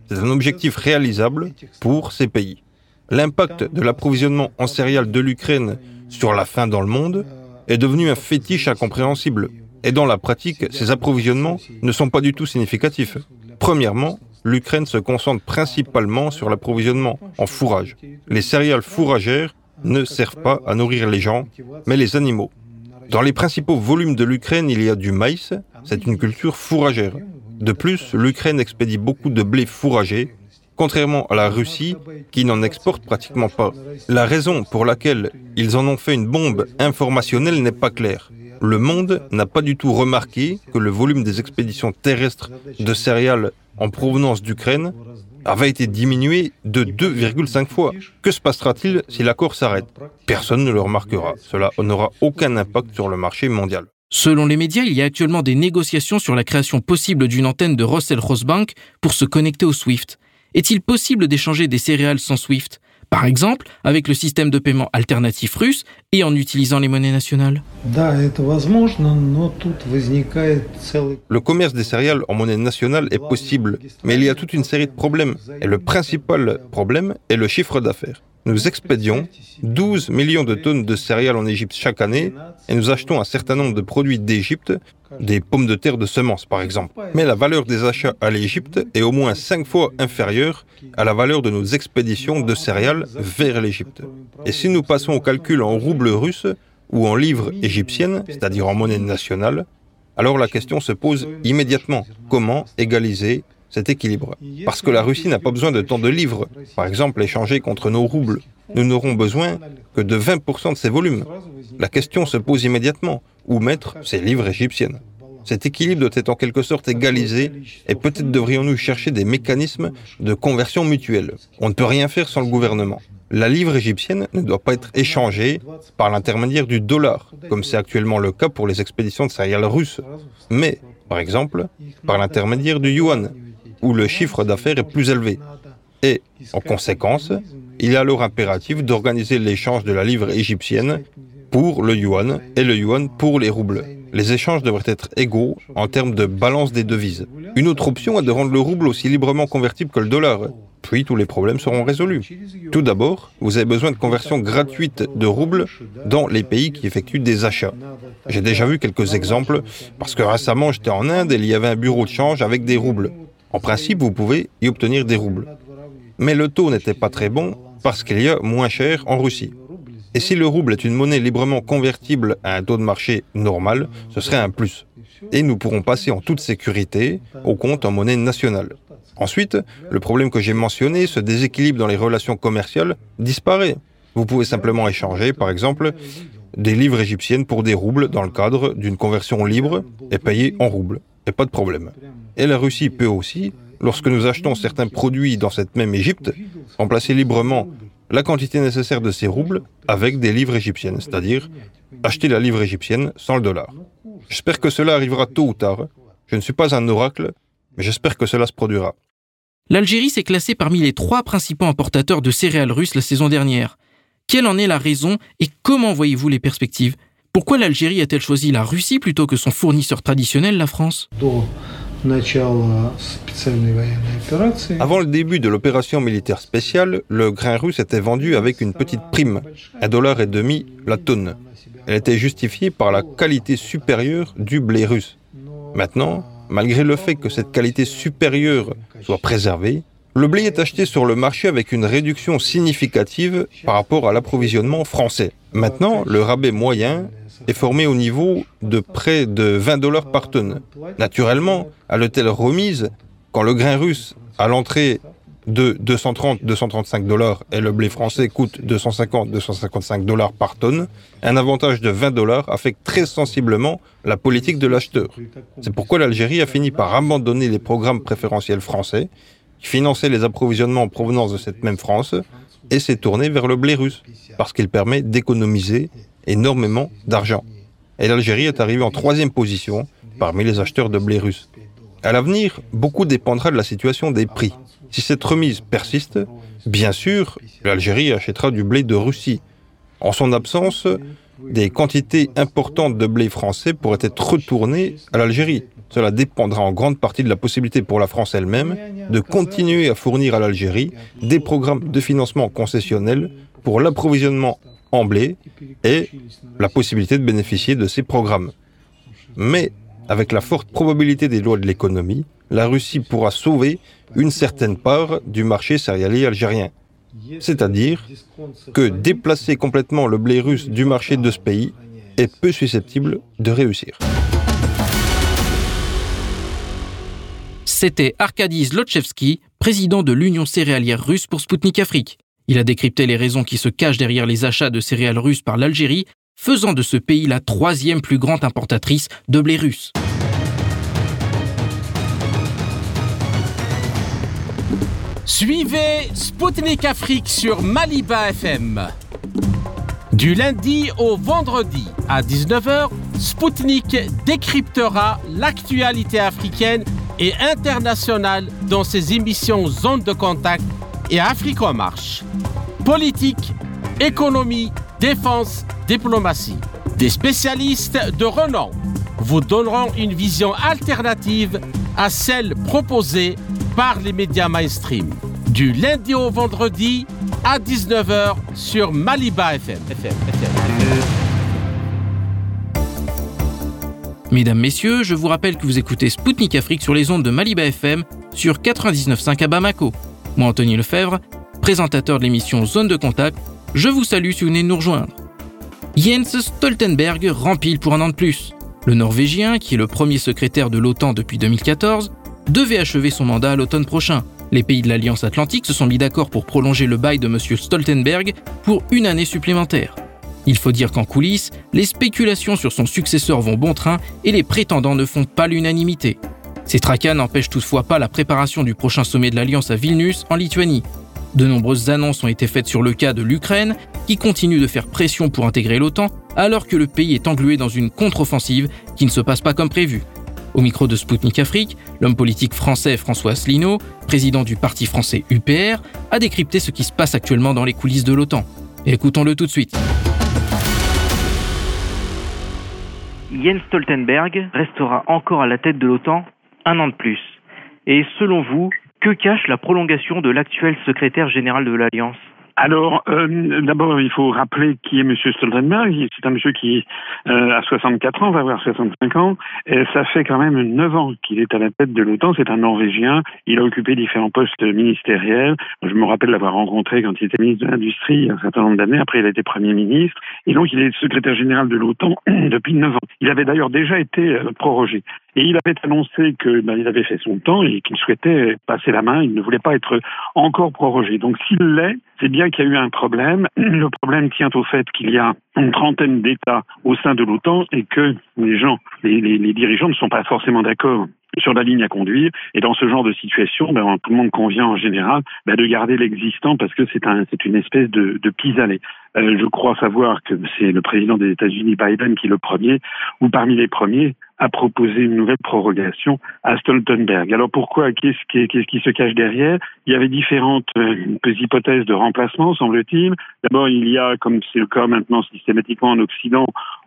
C'est un objectif réalisable pour ces pays. L'impact de l'approvisionnement en céréales de l'Ukraine sur la faim dans le monde est devenu un fétiche incompréhensible. Et dans la pratique, ces approvisionnements ne sont pas du tout significatifs. Premièrement, l'Ukraine se concentre principalement sur l'approvisionnement en fourrage. Les céréales fourragères ne servent pas à nourrir les gens, mais les animaux. Dans les principaux volumes de l'Ukraine, il y a du maïs, c'est une culture fourragère. De plus, l'Ukraine expédie beaucoup de blé fourragé, contrairement à la Russie qui n'en exporte pratiquement pas. La raison pour laquelle ils en ont fait une bombe informationnelle n'est pas claire le monde n'a pas du tout remarqué que le volume des expéditions terrestres de céréales en provenance d'Ukraine avait été diminué de 2,5 fois. Que se passera-t-il si l'accord s'arrête? Personne ne le remarquera. Cela n'aura aucun impact sur le marché mondial. Selon les médias, il y a actuellement des négociations sur la création possible d'une antenne de Russell Rosebank pour se connecter au SWIFT. Est-il possible d'échanger des céréales sans SWIFT par exemple, avec le système de paiement alternatif russe et en utilisant les monnaies nationales? Le commerce des céréales en monnaie nationale est possible, mais il y a toute une série de problèmes. Et le principal problème est le chiffre d'affaires. Nous expédions 12 millions de tonnes de céréales en Égypte chaque année et nous achetons un certain nombre de produits d'Égypte des pommes de terre de semences par exemple. Mais la valeur des achats à l'Égypte est au moins cinq fois inférieure à la valeur de nos expéditions de céréales vers l'Égypte. Et si nous passons au calcul en roubles russes ou en livres égyptiennes, c'est-à-dire en monnaie nationale, alors la question se pose immédiatement. Comment égaliser cet équilibre? Parce que la Russie n'a pas besoin de tant de livres, par exemple échangés contre nos roubles. Nous n'aurons besoin que de 20% de ces volumes. La question se pose immédiatement ou mettre ces livres égyptiennes. Cet équilibre doit être en quelque sorte égalisé et peut-être devrions-nous chercher des mécanismes de conversion mutuelle. On ne peut rien faire sans le gouvernement. la livre égyptienne ne doit pas être échangée par l'intermédiaire du dollar, comme c'est actuellement le cas pour les expéditions de céréales russes, mais, par exemple, par l'intermédiaire du yuan, où le chiffre d'affaires est plus élevé. Et, en conséquence, il est alors impératif d'organiser l'échange de la livre égyptienne pour le yuan et le yuan pour les roubles. Les échanges devraient être égaux en termes de balance des devises. Une autre option est de rendre le rouble aussi librement convertible que le dollar. Puis tous les problèmes seront résolus. Tout d'abord, vous avez besoin de conversion gratuite de roubles dans les pays qui effectuent des achats. J'ai déjà vu quelques exemples parce que récemment j'étais en Inde et il y avait un bureau de change avec des roubles. En principe, vous pouvez y obtenir des roubles. Mais le taux n'était pas très bon parce qu'il y a moins cher en Russie. Et si le rouble est une monnaie librement convertible à un taux de marché normal, ce serait un plus. Et nous pourrons passer en toute sécurité au compte en monnaie nationale. Ensuite, le problème que j'ai mentionné, ce déséquilibre dans les relations commerciales, disparaît. Vous pouvez simplement échanger, par exemple, des livres égyptiennes pour des roubles dans le cadre d'une conversion libre et payer en roubles. Et pas de problème. Et la Russie peut aussi, lorsque nous achetons certains produits dans cette même Égypte, remplacer librement la quantité nécessaire de ces roubles avec des livres égyptiennes, c'est-à-dire acheter la livre égyptienne sans le dollar. J'espère que cela arrivera tôt ou tard. Je ne suis pas un oracle, mais j'espère que cela se produira. L'Algérie s'est classée parmi les trois principaux importateurs de céréales russes la saison dernière. Quelle en est la raison et comment voyez-vous les perspectives? Pourquoi l'Algérie a-t-elle choisi la Russie plutôt que son fournisseur traditionnel, la France? Avant le début de l'opération militaire spéciale, le grain russe était vendu avec une petite prime, un dollar et demi la tonne. Elle était justifiée par la qualité supérieure du blé russe. Maintenant, malgré le fait que cette qualité supérieure soit préservée, le blé est acheté sur le marché avec une réduction significative par rapport à l'approvisionnement français. Maintenant, le rabais moyen est formé au niveau de près de 20 dollars par tonne. Naturellement, à l'hôtel remise, quand le grain russe à l'entrée de 230-235 dollars et le blé français coûte 250-255 dollars par tonne, un avantage de 20 dollars affecte très sensiblement la politique de l'acheteur. C'est pourquoi l'Algérie a fini par abandonner les programmes préférentiels français qui finançaient les approvisionnements en provenance de cette même France et s'est tournée vers le blé russe parce qu'il permet d'économiser énormément d'argent. Et l'Algérie est arrivée en troisième position parmi les acheteurs de blé russe. À l'avenir, beaucoup dépendra de la situation des prix. Si cette remise persiste, bien sûr, l'Algérie achètera du blé de Russie. En son absence, des quantités importantes de blé français pourraient être retournées à l'Algérie. Cela dépendra en grande partie de la possibilité pour la France elle-même de continuer à fournir à l'Algérie des programmes de financement concessionnels pour l'approvisionnement en blé et la possibilité de bénéficier de ces programmes. Mais avec la forte probabilité des lois de l'économie, la Russie pourra sauver une certaine part du marché céréalier algérien. C'est-à-dire que déplacer complètement le blé russe du marché de ce pays est peu susceptible de réussir. C'était Arkady Zlotchevsky, président de l'Union céréalière russe pour Sputnik Afrique. Il a décrypté les raisons qui se cachent derrière les achats de céréales russes par l'Algérie, faisant de ce pays la troisième plus grande importatrice de blé russe. Suivez Spoutnik Afrique sur Maliba FM. Du lundi au vendredi à 19h, Spoutnik décryptera l'actualité africaine et internationale dans ses émissions Zone de contact et Afrique en marche. Politique, économie, défense, diplomatie. Des spécialistes de renom vous donneront une vision alternative à celle proposée par les médias mainstream. Du lundi au vendredi à 19h sur Maliba FM. Mesdames, Messieurs, je vous rappelle que vous écoutez Spoutnik Afrique sur les ondes de Maliba FM sur 99.5 à Bamako. Moi, Anthony Lefebvre, présentateur de l'émission Zone de Contact, je vous salue si vous venez de nous rejoindre. Jens Stoltenberg rempile pour un an de plus. Le Norvégien, qui est le premier secrétaire de l'OTAN depuis 2014, devait achever son mandat à l'automne prochain. Les pays de l'Alliance Atlantique se sont mis d'accord pour prolonger le bail de M. Stoltenberg pour une année supplémentaire. Il faut dire qu'en coulisses, les spéculations sur son successeur vont bon train et les prétendants ne font pas l'unanimité. Ces tracas n'empêchent toutefois pas la préparation du prochain sommet de l'Alliance à Vilnius, en Lituanie. De nombreuses annonces ont été faites sur le cas de l'Ukraine, qui continue de faire pression pour intégrer l'OTAN, alors que le pays est englué dans une contre-offensive qui ne se passe pas comme prévu. Au micro de Spoutnik Afrique, l'homme politique français François Asselineau, président du parti français UPR, a décrypté ce qui se passe actuellement dans les coulisses de l'OTAN. Écoutons-le tout de suite. Jens Stoltenberg restera encore à la tête de l'OTAN un an de plus. Et selon vous, que cache la prolongation de l'actuel secrétaire général de l'Alliance? Alors, euh, d'abord, il faut rappeler qui est M. Stoltenberg. C'est un monsieur qui euh, a 64 ans, va avoir 65 ans. Ça fait quand même 9 ans qu'il est à la tête de l'OTAN. C'est un Norvégien. Il a occupé différents postes ministériels. Je me rappelle l'avoir rencontré quand il était ministre de l'Industrie il y a un certain nombre d'années. Après, il a été Premier ministre. Et donc, il est secrétaire général de l'OTAN <clears throat> depuis 9 ans. Il avait d'ailleurs déjà été euh, prorogé. Et il avait annoncé qu'il ben, avait fait son temps et qu'il souhaitait passer la main. Il ne voulait pas être encore prorogé. Donc s'il l'est, c'est bien qu'il y a eu un problème. <clears throat> Le problème tient au fait qu'il y a une trentaine d'États au sein de l'OTAN et que les gens, les, dirigeants ne sont pas forcément d'accord sur la ligne à conduire. Et dans ce genre de situation, ben, tout le monde convient en général ben, de garder l'existant parce que c'est un, une espèce de, de pis-aller. Euh, je crois savoir que c'est le président des États-Unis, Biden, qui est le premier, ou parmi les premiers, a proposé une nouvelle prorogation à Stoltenberg. Alors pourquoi Qu'est-ce qui, qui se cache derrière? Il y avait différentes euh, hypothèses de remplacement, semble-t-il. D'abord, il y a, comme c'est le cas maintenant systématiquement en Occident,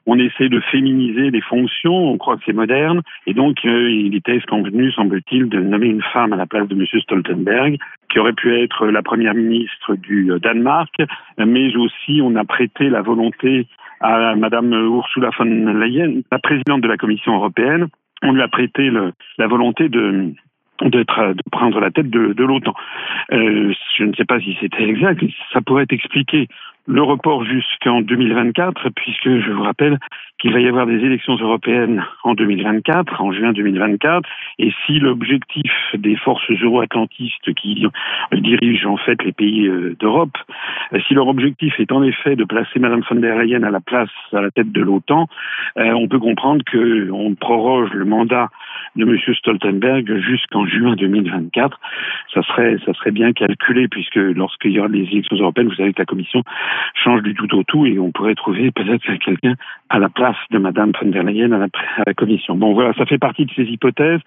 on essaie de féminiser les fonctions, on croit que c'est moderne, et donc euh, il était convenu, semble-t-il, de nommer une femme à la place de M. Stoltenberg, qui aurait pu être la première ministre du euh, Danemark, mais aussi on a prêté la volonté à Mme Ursula von Leyen, la présidente de la Commission européenne, on lui a prêté la volonté de de prendre la tête de, l'OTAN. Euh, je ne sais pas si c'était exact, ça pourrait expliquer le report jusqu'en 2024, puisque je vous rappelle qu'il va y avoir des élections européennes en 2024, en juin 2024, et si l'objectif des forces euro-atlantistes qui dirigent en fait les pays euh, d'Europe, euh, si leur objectif est en effet de placer Madame von der Leyen à la place, à la tête de l'OTAN, euh, on peut comprendre qu'on proroge le mandat de M. Stoltenberg jusqu'en juin 2024. Ça serait, ça serait bien calculé puisque lorsqu'il y aura des élections européennes, vous savez que la Commission change du tout au tout et on pourrait trouver peut-être quelqu'un à la place de Madame von der Leyen à la, à la, Commission. Bon, voilà, ça fait partie de ces hypothèses.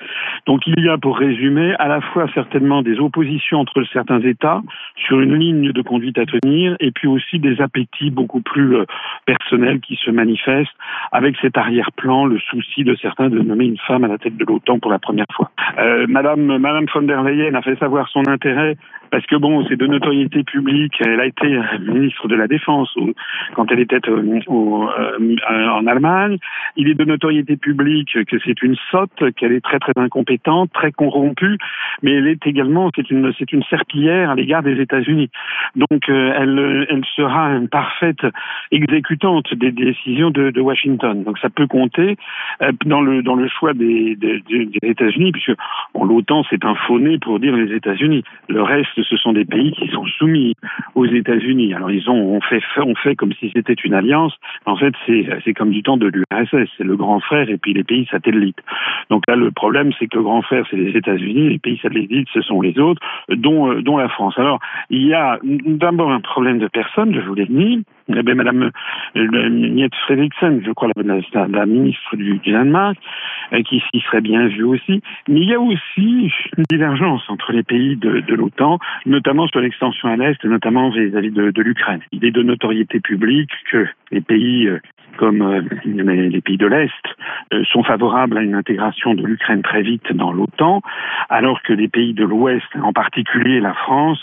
Donc, il y a, pour résumer, à la fois certainement des oppositions entre certains États sur une ligne de conduite à tenir, et puis aussi des appétits beaucoup plus euh, personnels qui se manifestent avec cet arrière-plan, le souci de certains de nommer une femme à la tête de l'OTAN pour la première fois. Euh, Madame, Madame von der Leyen a fait savoir son intérêt parce que bon, c'est de notoriété publique. Elle a été ministre de la Défense quand elle était au, euh, en Allemagne. Il est de notoriété publique que c'est une sotte, qu'elle est très très incompétente, très corrompue, mais elle est également c'est une c'est une serpillière à l'égard des États-Unis. Donc euh, elle sera une parfaite exécutante des décisions de, Washington. Donc ça peut compter euh, dans le dans le choix des, des, États-Unis, puisque bon, l'OTAN c'est un faux pour dire les États-Unis. Le reste ce sont des pays qui sont soumis aux États-Unis. Alors ils ont on fait comme si c'était une alliance. En fait, c'est comme du temps de l'URSS, c'est le grand frère et puis les pays satellites. Donc là, le problème, c'est que le grand frère, c'est les États-Unis, les pays satellites, ce sont les autres, dont euh, dont la France. Alors il y a d'abord un problème de personne, je vous l'ai dit. Eh bien, Madame euh, Niette Frederiksen, je crois la ministre du, du Danemark, euh, qui s'y serait bien vue aussi. Mais il y a aussi une divergence entre les pays de, de l'OTAN, notamment sur l'extension à l'Est, notamment vis-à-vis de, de l'Ukraine. Il est de notoriété publique que les pays euh, comme euh, les pays de l'Est euh, sont favorables à une intégration de l'Ukraine très vite dans l'OTAN, alors que les pays de l'Ouest, en particulier la France,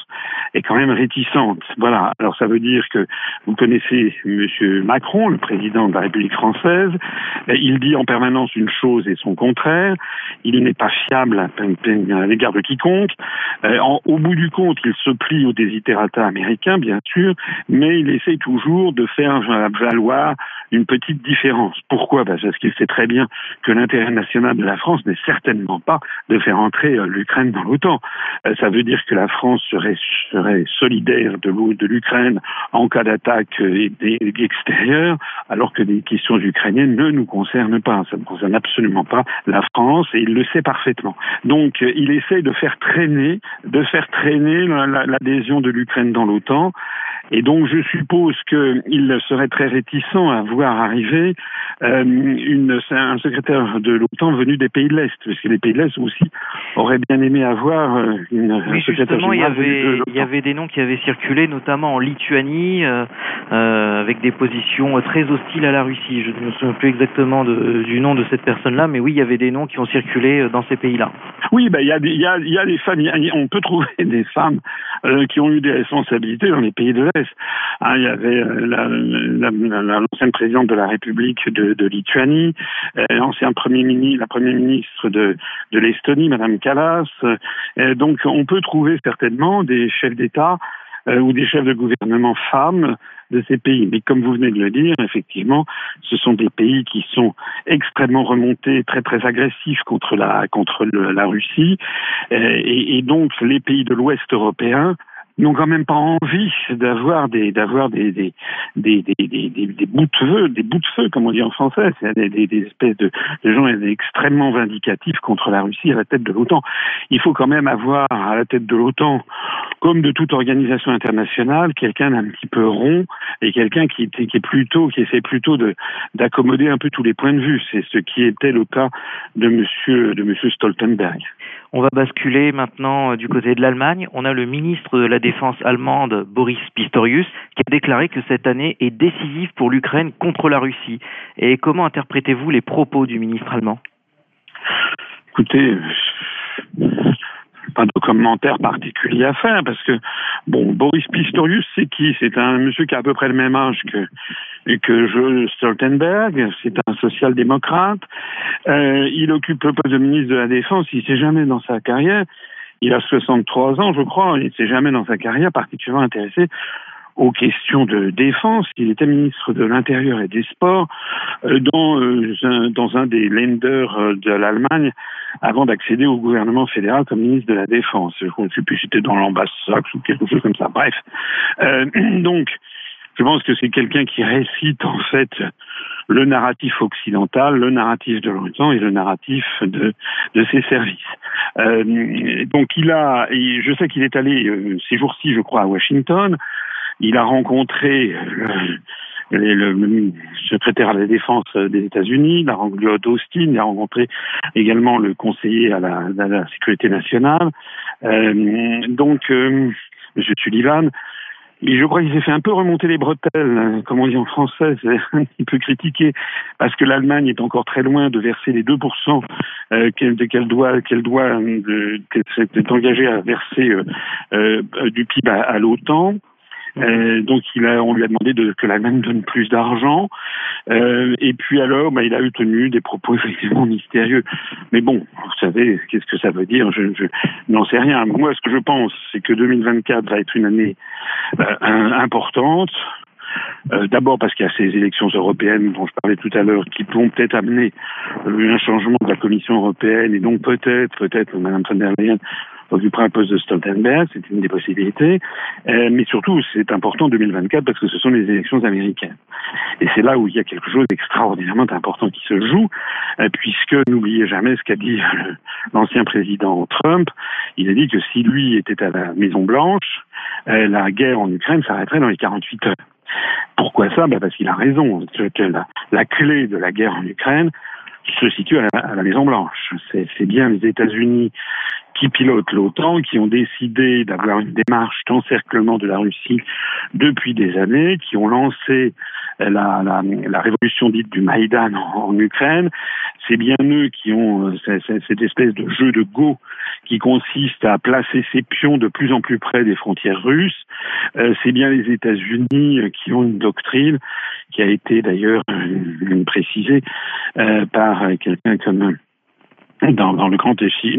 est quand même réticente. Voilà. Alors ça veut dire que vous connaissez Monsieur Macron, le président de la République française. Il dit en permanence une chose et son contraire. Il n'est pas fiable à l'égard de quiconque. Euh, au bout du compte, il se plie aux desiderata américains, bien sûr, mais il essaie toujours de faire valoir une petite différence. Pourquoi? Bah, Parce qu'il sait très bien que l'intérêt national de la France n'est certainement pas de faire entrer euh, l'Ukraine dans l'OTAN. Euh, ça veut dire que la France serait, solidaire de, de l'Ukraine en cas d'attaque euh, extérieure, alors que les questions ukrainiennes ne nous concernent pas. Ça ne concerne absolument pas la France et il le sait parfaitement. Donc, il essaie de faire traîner, de faire traîner l'adhésion de l'Ukraine dans l'OTAN. Et donc, je suppose qu'il serait très réticent à voir arriver euh, une, un secrétaire de l'OTAN venu des pays de l'Est, parce que les pays de l'Est aussi auraient bien aimé avoir euh, une, un secrétaire général. Il y, avait, il y avait des noms qui avaient circulé, notamment en Lituanie, euh, euh, avec des positions très hostiles à la Russie. Je ne me souviens plus exactement de, du nom de cette personne-là, mais oui, il y avait des noms qui ont circulé dans ces pays-là. Oui, ben, il, y a il, y a, il y a des femmes, on peut trouver <laughs> des femmes qui ont eu des responsabilités dans les pays de l'Est. Hein, il y avait l'ancienne présidente de la République de, Lituanie, euh, l'ancien premier ministre, la première ministre de, l'Estonie, Madame Kallas. Euh, donc, on peut trouver certainement des chefs d'État euh, ou des chefs de gouvernement femmes de ces pays. Mais comme vous venez de le dire, effectivement, ce sont des pays qui sont extrêmement remontés, très très agressifs contre la contre la Russie, et donc les pays de l'Ouest européen n'ont quand même pas envie d'avoir des d'avoir des des, des, des, des, des bouts de feu, des bouts de feu, comme on dit en français, c'est des, des, espèces de, gens extrêmement vindicatifs contre la Russie à la tête de l'OTAN. Il faut quand même avoir à la tête de l'OTAN, comme de toute organisation internationale, quelqu'un d'un petit peu rond et quelqu'un qui, qui est plutôt qui essaie plutôt de d'accommoder un peu tous les points de vue. C'est ce qui était le cas de Monsieur de Monsieur Stoltenberg. On va basculer maintenant euh, du côté de l'Allemagne. On a le ministre de la Défense allemande, Boris Pistorius, qui a déclaré que cette année est décisive pour l'Ukraine contre la Russie. Et comment interprétez-vous les propos du ministre allemand? Écoutez, pas de commentaire particulier à faire parce que bon Boris Pistorius c'est qui? C'est un monsieur qui a à peu près le même âge que que je Stoltenberg c'est un social-démocrate. Euh, il occupe le poste de ministre de la défense il s'est jamais dans sa carrière il a 63 ans je crois il s'est jamais dans sa carrière particulièrement intéressé aux questions de défense. Il était ministre de l'Intérieur et des Sports euh, dans, euh, un, dans un des lenders euh, de l'Allemagne avant d'accéder au gouvernement fédéral comme ministre de la Défense. Je ne sais plus si c'était dans l'ambassade ou quelque chose comme ça. Bref. <clears throat> Donc, je pense que c'est quelqu'un qui récite en fait le narratif occidental, le narratif de l'OTAN et le narratif de, ses services. Euh, donc il a, je sais qu'il est allé ces jours-ci, je crois, à Washington. Il a rencontré le, le, secrétaire à la défense des États-Unis, il a rencontré Austin, il a rencontré également le conseiller à la, sécurité nationale. Euh, donc, euh, M. Sullivan, et je crois qu'il s'est fait un peu remonter les bretelles, comme on dit en français, c'est <laughs> un petit peu critiqué, parce que l'Allemagne est encore très loin de verser les 2% euh, qu'elle doit, qu'elle doit, euh, qu'elle s'est engagée à verser euh, euh, du PIB à l'OTAN. Euh, donc on lui a demandé de, que l'Allemagne donne plus d'argent. Euh, et puis alors, bah, il a eu tenu des propos <laughs> effectivement mystérieux. Mais bon, vous savez, qu'est-ce que ça veut dire? Je, n'en sais rien. Moi, ce que je pense, c'est que 2024 va être une année euh, importante. D'abord parce qu'il y a ces élections européennes dont je parlais tout à l'heure qui vont peut-être amener un changement de la Commission européenne et donc peut-être, peut-être, Mme von der Leyen occupera un poste de Stoltenberg, c'est une des possibilités. Euh, mais surtout, c'est important en 2024 parce que ce sont les élections américaines. Et c'est là où il y a quelque chose d'extraordinairement important qui se joue, euh, puisque n'oubliez jamais ce qu'a dit <laughs> l'ancien président Trump. Il a dit que si lui était à la Maison Blanche, euh, la guerre en Ukraine s'arrêterait dans les 48 heures. Pourquoi ça? Ben Parce qu'il a raison. La, clé de la guerre en Ukraine se situe à la, à la Maison Blanche. C'est bien les États-Unis qui pilotent l'OTAN, qui ont décidé d'avoir une démarche d'encerclement de la Russie depuis des années, qui ont lancé la, la, la révolution dite du Maïdan en, Ukraine. C'est bien eux qui ont euh, cette espèce de jeu de go qui consiste à placer ses pions de plus en plus près des frontières russes. Euh, c'est bien les États-Unis qui ont une doctrine qui a été d'ailleurs euh, précisée euh, par quelqu'un comme dans, le grand échiquier,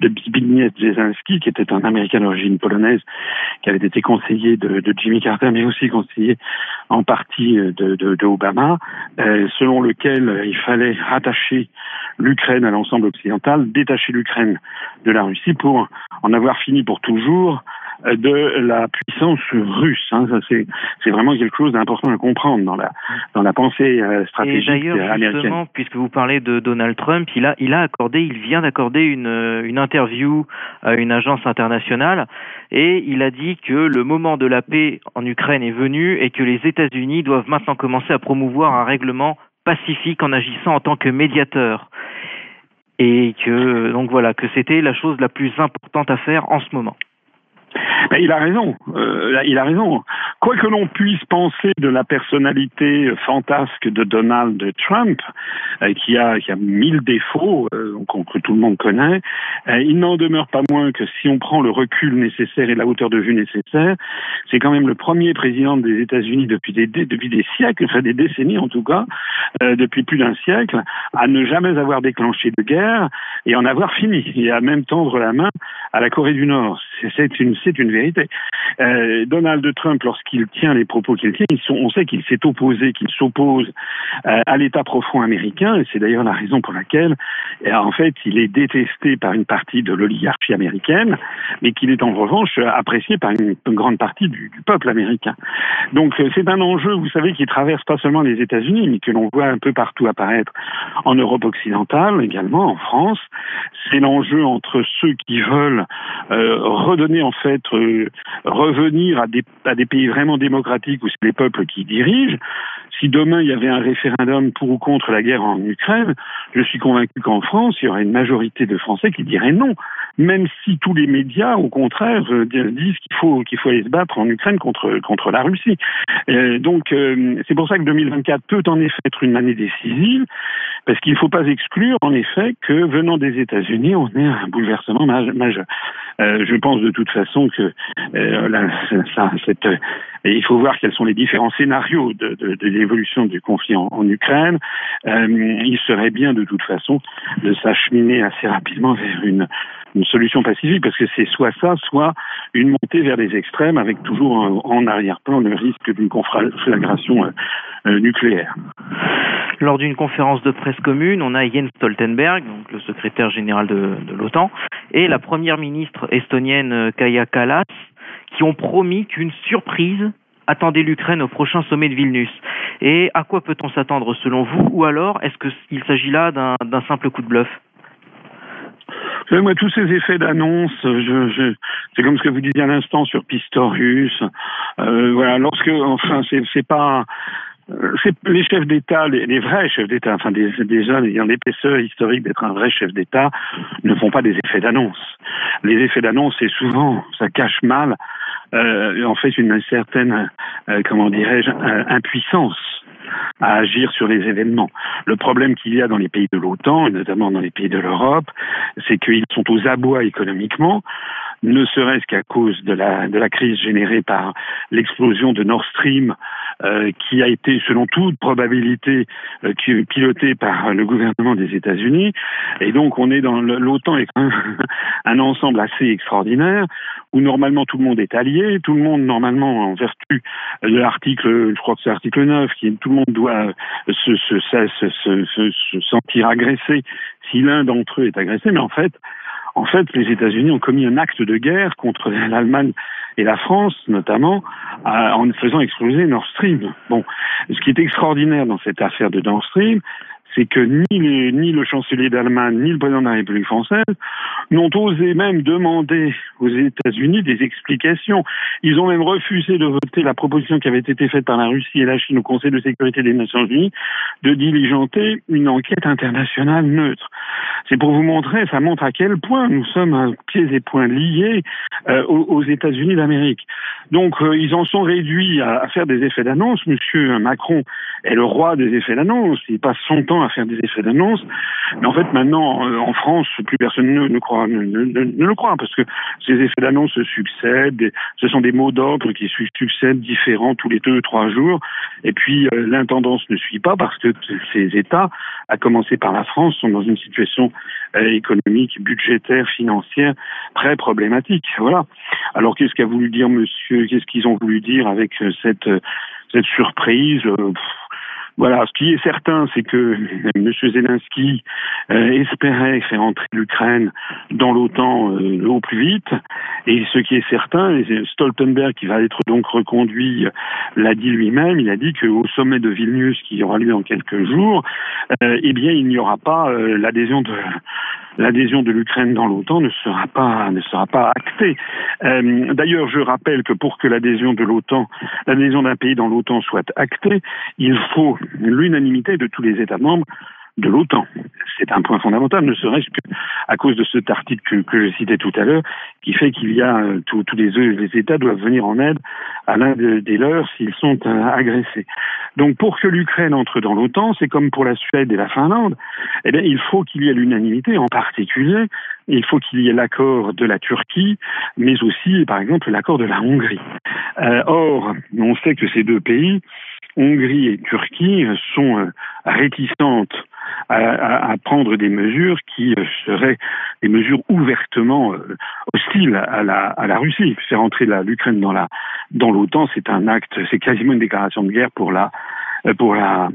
de Zbigniew Brzezinski, qui était un Américain d'origine polonaise, qui avait été conseiller de, Jimmy Carter, mais aussi conseiller en partie de, de, Obama, euh, selon lequel il fallait rattacher l'Ukraine à l'ensemble occidental, détacher l'Ukraine de la Russie pour en avoir fini pour toujours de la puissance russe. Hein. c'est, vraiment quelque chose d'important à comprendre dans la, dans la pensée euh, stratégique Et d'ailleurs, justement, puisque vous parlez de Donald Trump, il a, il a accordé, il vient d'accorder une, une interview à une agence internationale et il a dit que le moment de la paix en Ukraine est venu et que les États-Unis doivent maintenant commencer à promouvoir un règlement pacifique en agissant en tant que médiateur et que donc voilà que c'était la chose la plus importante à faire en ce moment. Ben, il a raison. Euh, il a raison. Quoi que l'on puisse penser de la personnalité fantasque de Donald Trump, euh, qui a qui a mille défauts euh, que tout le monde connaît, euh, il n'en demeure pas moins que si on prend le recul nécessaire et la hauteur de vue nécessaire, c'est quand même le premier président des États-Unis depuis des depuis des siècles, enfin des décennies en tout cas, euh, depuis plus d'un siècle, à ne jamais avoir déclenché de guerre et en avoir fini, et à même tendre la main à la Corée du Nord. C'est une c'est une vérité. Euh, Donald Trump, lorsqu'il tient les propos qu'il tient, on sait qu'il s'est opposé, qu'il s'oppose euh, à l'État profond américain, et c'est d'ailleurs la raison pour laquelle, euh, en fait, il est détesté par une partie de l'oligarchie américaine, mais qu'il est en revanche apprécié par une, grande partie du, du, peuple américain. Donc c'est un enjeu, vous savez, qui traverse pas seulement les États-Unis, mais que l'on voit un peu partout apparaître en Europe occidentale, également en France. C'est l'enjeu entre ceux qui veulent redonner en fait euh, revenir à des, à des pays vraiment démocratiques où c'est les peuples qui dirigent. Si demain il y avait un référendum pour ou contre la guerre en Ukraine, je suis convaincu qu'en France, il y aurait une majorité de Français qui diraient non, même si tous les médias, au contraire, euh, disent qu'il faut qu'il faut aller se battre en Ukraine contre contre la Russie. Euh, donc euh, c'est pour ça que 2024 peut en effet être une année décisive, parce qu'il ne faut pas exclure en effet que venant des États-Unis, on ait un bouleversement majeur. Je pense de toute façon que euh, ça, il faut voir quels sont les différents scénarios de, de, de l'évolution du conflit en, en Ukraine. Il serait bien de toute façon de s'acheminer assez rapidement vers une, une solution pacifique, parce que c'est soit ça, soit une montée vers les extrêmes, avec toujours en arrière-plan le risque d'une conflagration euh, nucléaire. Lors d'une conférence de presse commune, on a Jens Stoltenberg, donc le secrétaire général de, de l'OTAN, et la première ministre estonienne Kaya Kallas, qui ont promis qu'une surprise attendait l'Ukraine au prochain sommet de Vilnius. Et à quoi peut-on s'attendre selon vous Ou alors, est-ce qu'il s'agit là d'un simple coup de bluff? Vous savez, moi, tous ces effets d'annonce, je, je, c'est comme ce que vous disiez à l'instant sur Pistorius. Euh, voilà, lorsque, enfin, c'est pas, c'est les chefs d'État, les, vrais chefs d'État, enfin des, jeunes ayant l'épaisseur historique d'être un vrai chef d'État, ne font pas des effets d'annonce. Les effets d'annonce, c'est souvent, ça cache mal, euh, en fait, une certaine, euh, comment dirais-je, euh, impuissance à agir sur les événements. Le problème qu'il y a dans les pays de l'OTAN, et notamment dans les pays de l'Europe, c'est qu'ils sont aux abois économiquement, ne serait-ce qu'à cause de la, de la crise générée par l'explosion de Nord Stream, euh, qui a été, selon toute probabilité, euh, pilotée par le gouvernement des États-Unis. Et donc, on est dans l'OTAN est <laughs> un, ensemble assez extraordinaire où normalement tout le monde est allié, tout le monde normalement en vertu de l'article, je crois que c'est l'article 9, qui tout le monde doit se, se, se, se, se sentir agressé si l'un d'entre eux est agressé, mais en fait, en fait, les États-Unis ont commis un acte de guerre contre l'Allemagne et la France, notamment, en faisant exploser Nord Stream. Bon, ce qui est extraordinaire dans cette affaire de Nord Stream, c'est que ni, le chancelier d'Allemagne, ni le président de la République française n'ont osé même demander aux États-Unis des explications. Ils ont même refusé de voter la proposition qui avait été faite par la Russie et la Chine au Conseil de sécurité des Nations Unies de diligenter une enquête internationale neutre. C'est pour vous montrer, ça montre à quel point nous sommes à pieds et poings liés euh, aux, États-Unis d'Amérique. Donc euh, ils en sont réduits à, faire des effets d'annonce. Monsieur Macron est le roi des effets d'annonce. Il passe son temps à faire des effets d'annonce. Mais en fait, maintenant, euh, en France, plus personne ne, le croit parce que ces effets d'annonce se succèdent. Ce sont des mots d'ordre qui succèdent différents tous les deux, trois jours. Et puis l'intendance ne suit pas parce que ces États, à commencer par la France, sont dans une situation euh, économique, budgétaire, financière très problématique. Voilà. Alors qu'est-ce qu'a voulu dire Monsieur Qu'est-ce qu'ils ont voulu dire avec euh, cette euh, cette surprise voilà, ce qui est certain, c'est que M. Zelensky euh, espérait faire entrer l'Ukraine dans l'OTAN euh, au plus vite. Et ce qui est certain, Stoltenberg, qui va être donc reconduit, l'a dit lui-même, il a dit qu'au sommet de Vilnius, qui aura lieu en quelques jours, euh, eh bien, il n'y aura pas l'adhésion de l'adhésion de l'Ukraine dans l'OTAN ne sera pas ne sera pas actée. Euh, D'ailleurs, je rappelle que pour que l'adhésion de l'OTAN, l'adhésion d'un pays dans l'OTAN soit actée, il faut l'unanimité de tous les États membres de l'OTAN. C'est un point fondamental, ne serait-ce qu'à cause de cet article que, que je citais tout à l'heure, qui fait qu'il y a euh, tous les, les, États doivent venir en aide à l'un des leurs s'ils sont euh, agressés. Donc pour que l'Ukraine entre dans l'OTAN, c'est comme pour la Suède et la Finlande, eh bien, il faut qu'il y ait l'unanimité, en particulier, il faut qu'il y ait l'accord de la Turquie, mais aussi, par exemple, l'accord de la Hongrie. Euh, or, on sait que ces deux pays, Hongrie et Turquie, sont réticentes à, prendre des mesures qui euh, seraient des mesures ouvertement euh, hostiles à la, à la Russie. Faire entrer l'Ukraine dans la l'OTAN, c'est un acte, c'est quasiment une déclaration de guerre pour la euh, pour la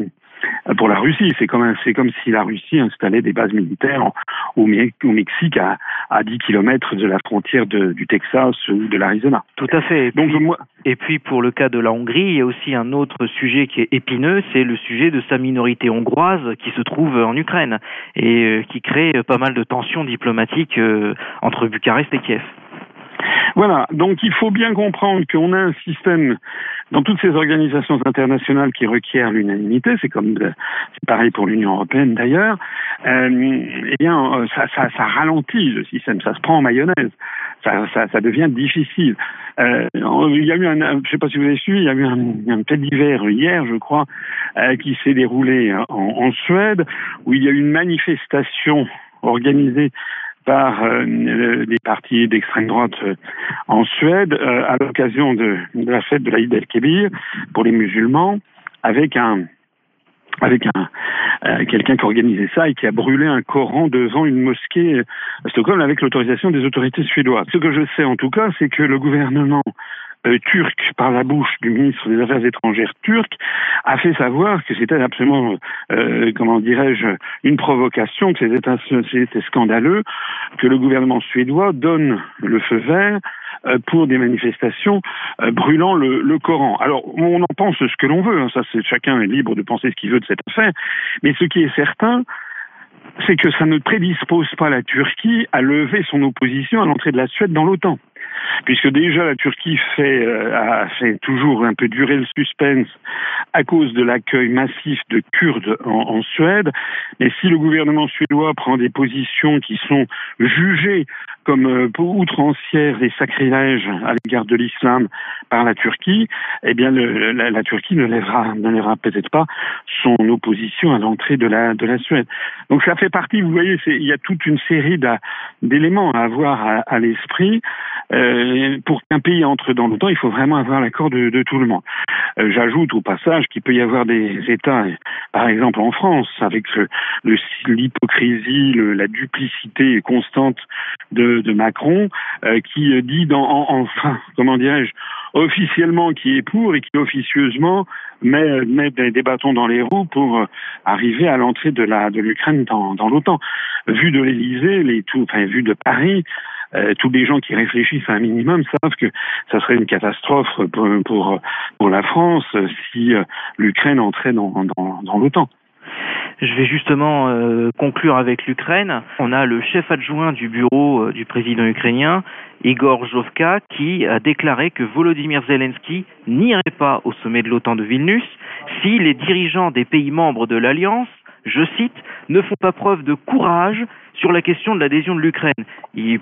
pour la Russie. C'est comme, c'est comme si la Russie installait des bases militaires au, Mexique à, à 10 kilomètres de la frontière du Texas ou de l'Arizona. Tout à fait. Donc, moi... Et puis pour le cas de la Hongrie, il y a aussi un autre sujet qui est épineux, c'est le sujet de sa minorité hongroise qui se trouve en Ukraine et euh, qui crée pas mal de tensions diplomatiques euh, entre Bucarest et Kiev. Voilà, donc il faut bien comprendre qu'on a un système dans toutes ces organisations internationales qui requièrent l'unanimité, c'est comme c'est pareil pour l'Union européenne d'ailleurs, euh, eh bien euh, ça, ralentit le système, ça se prend en mayonnaise, ça, devient difficile. Euh, il y a eu un, je sais pas si vous avez suivi, il y a eu un, un fait d'hiver hier, je crois, euh, qui s'est déroulé en, en Suède, où il y a eu une manifestation organisée par euh, des partis d'extrême droite euh, en Suède euh, à l'occasion de, la fête de l'Aïd el-Kébir pour les musulmans avec un avec un quelqu'un qui organisait ça et qui a brûlé un Coran devant une mosquée à Stockholm avec l'autorisation des autorités suédoises. Ce que je sais en tout cas, c'est que le gouvernement euh, turc par la bouche du ministre des Affaires étrangères turc a fait savoir que c'était absolument, euh, comment dirais-je, une provocation, que c'était scandaleux, que le gouvernement suédois donne le feu vert euh, pour des manifestations euh, brûlant le, le, Coran. Alors, on en pense ce que l'on veut, hein, ça c'est chacun est libre de penser ce qu'il veut de cette affaire, mais ce qui est certain, c'est que ça ne prédispose pas la Turquie à lever son opposition à l'entrée de la Suède dans l'OTAN puisque déjà la Turquie fait, euh, fait toujours un peu durer le suspense à cause de l'accueil massif de Kurdes en, Suède. Mais si le gouvernement suédois prend des positions qui sont jugées comme euh, outrancières et sacrilèges à l'égard de l'islam par la Turquie, eh bien la, Turquie ne lèvera, peut-être pas son opposition à l'entrée de la, de la Suède. Donc ça fait partie, vous voyez, il y a toute une série d'éléments à avoir à, l'esprit. Euh, pour qu'un pays entre dans l'OTAN, il faut vraiment avoir l'accord de, de, tout le monde. Euh, J'ajoute au passage qu'il peut y avoir des États, par exemple en France, avec l'hypocrisie, la duplicité constante de, de Macron, euh, qui dit dans, enfin, comment dirais-je, officiellement qui est pour et qui officieusement met, met des, bâtons dans les roues pour arriver à l'entrée de la de l'Ukraine dans, l'OTAN. Vu de l'Élysée, les tout, enfin vu de Paris, euh, tous les gens qui réfléchissent à un minimum savent que ça serait une catastrophe pour, pour, la France si euh, l'Ukraine entrait dans l'OTAN. Je vais justement euh, conclure avec l'Ukraine. On a le chef adjoint du bureau euh, du président ukrainien, Igor Jovka, qui a déclaré que Volodymyr Zelensky n'irait pas au sommet de l'OTAN de Vilnius si les dirigeants des pays membres de l'Alliance je cite, ne font pas preuve de courage sur la question de l'adhésion de l'Ukraine.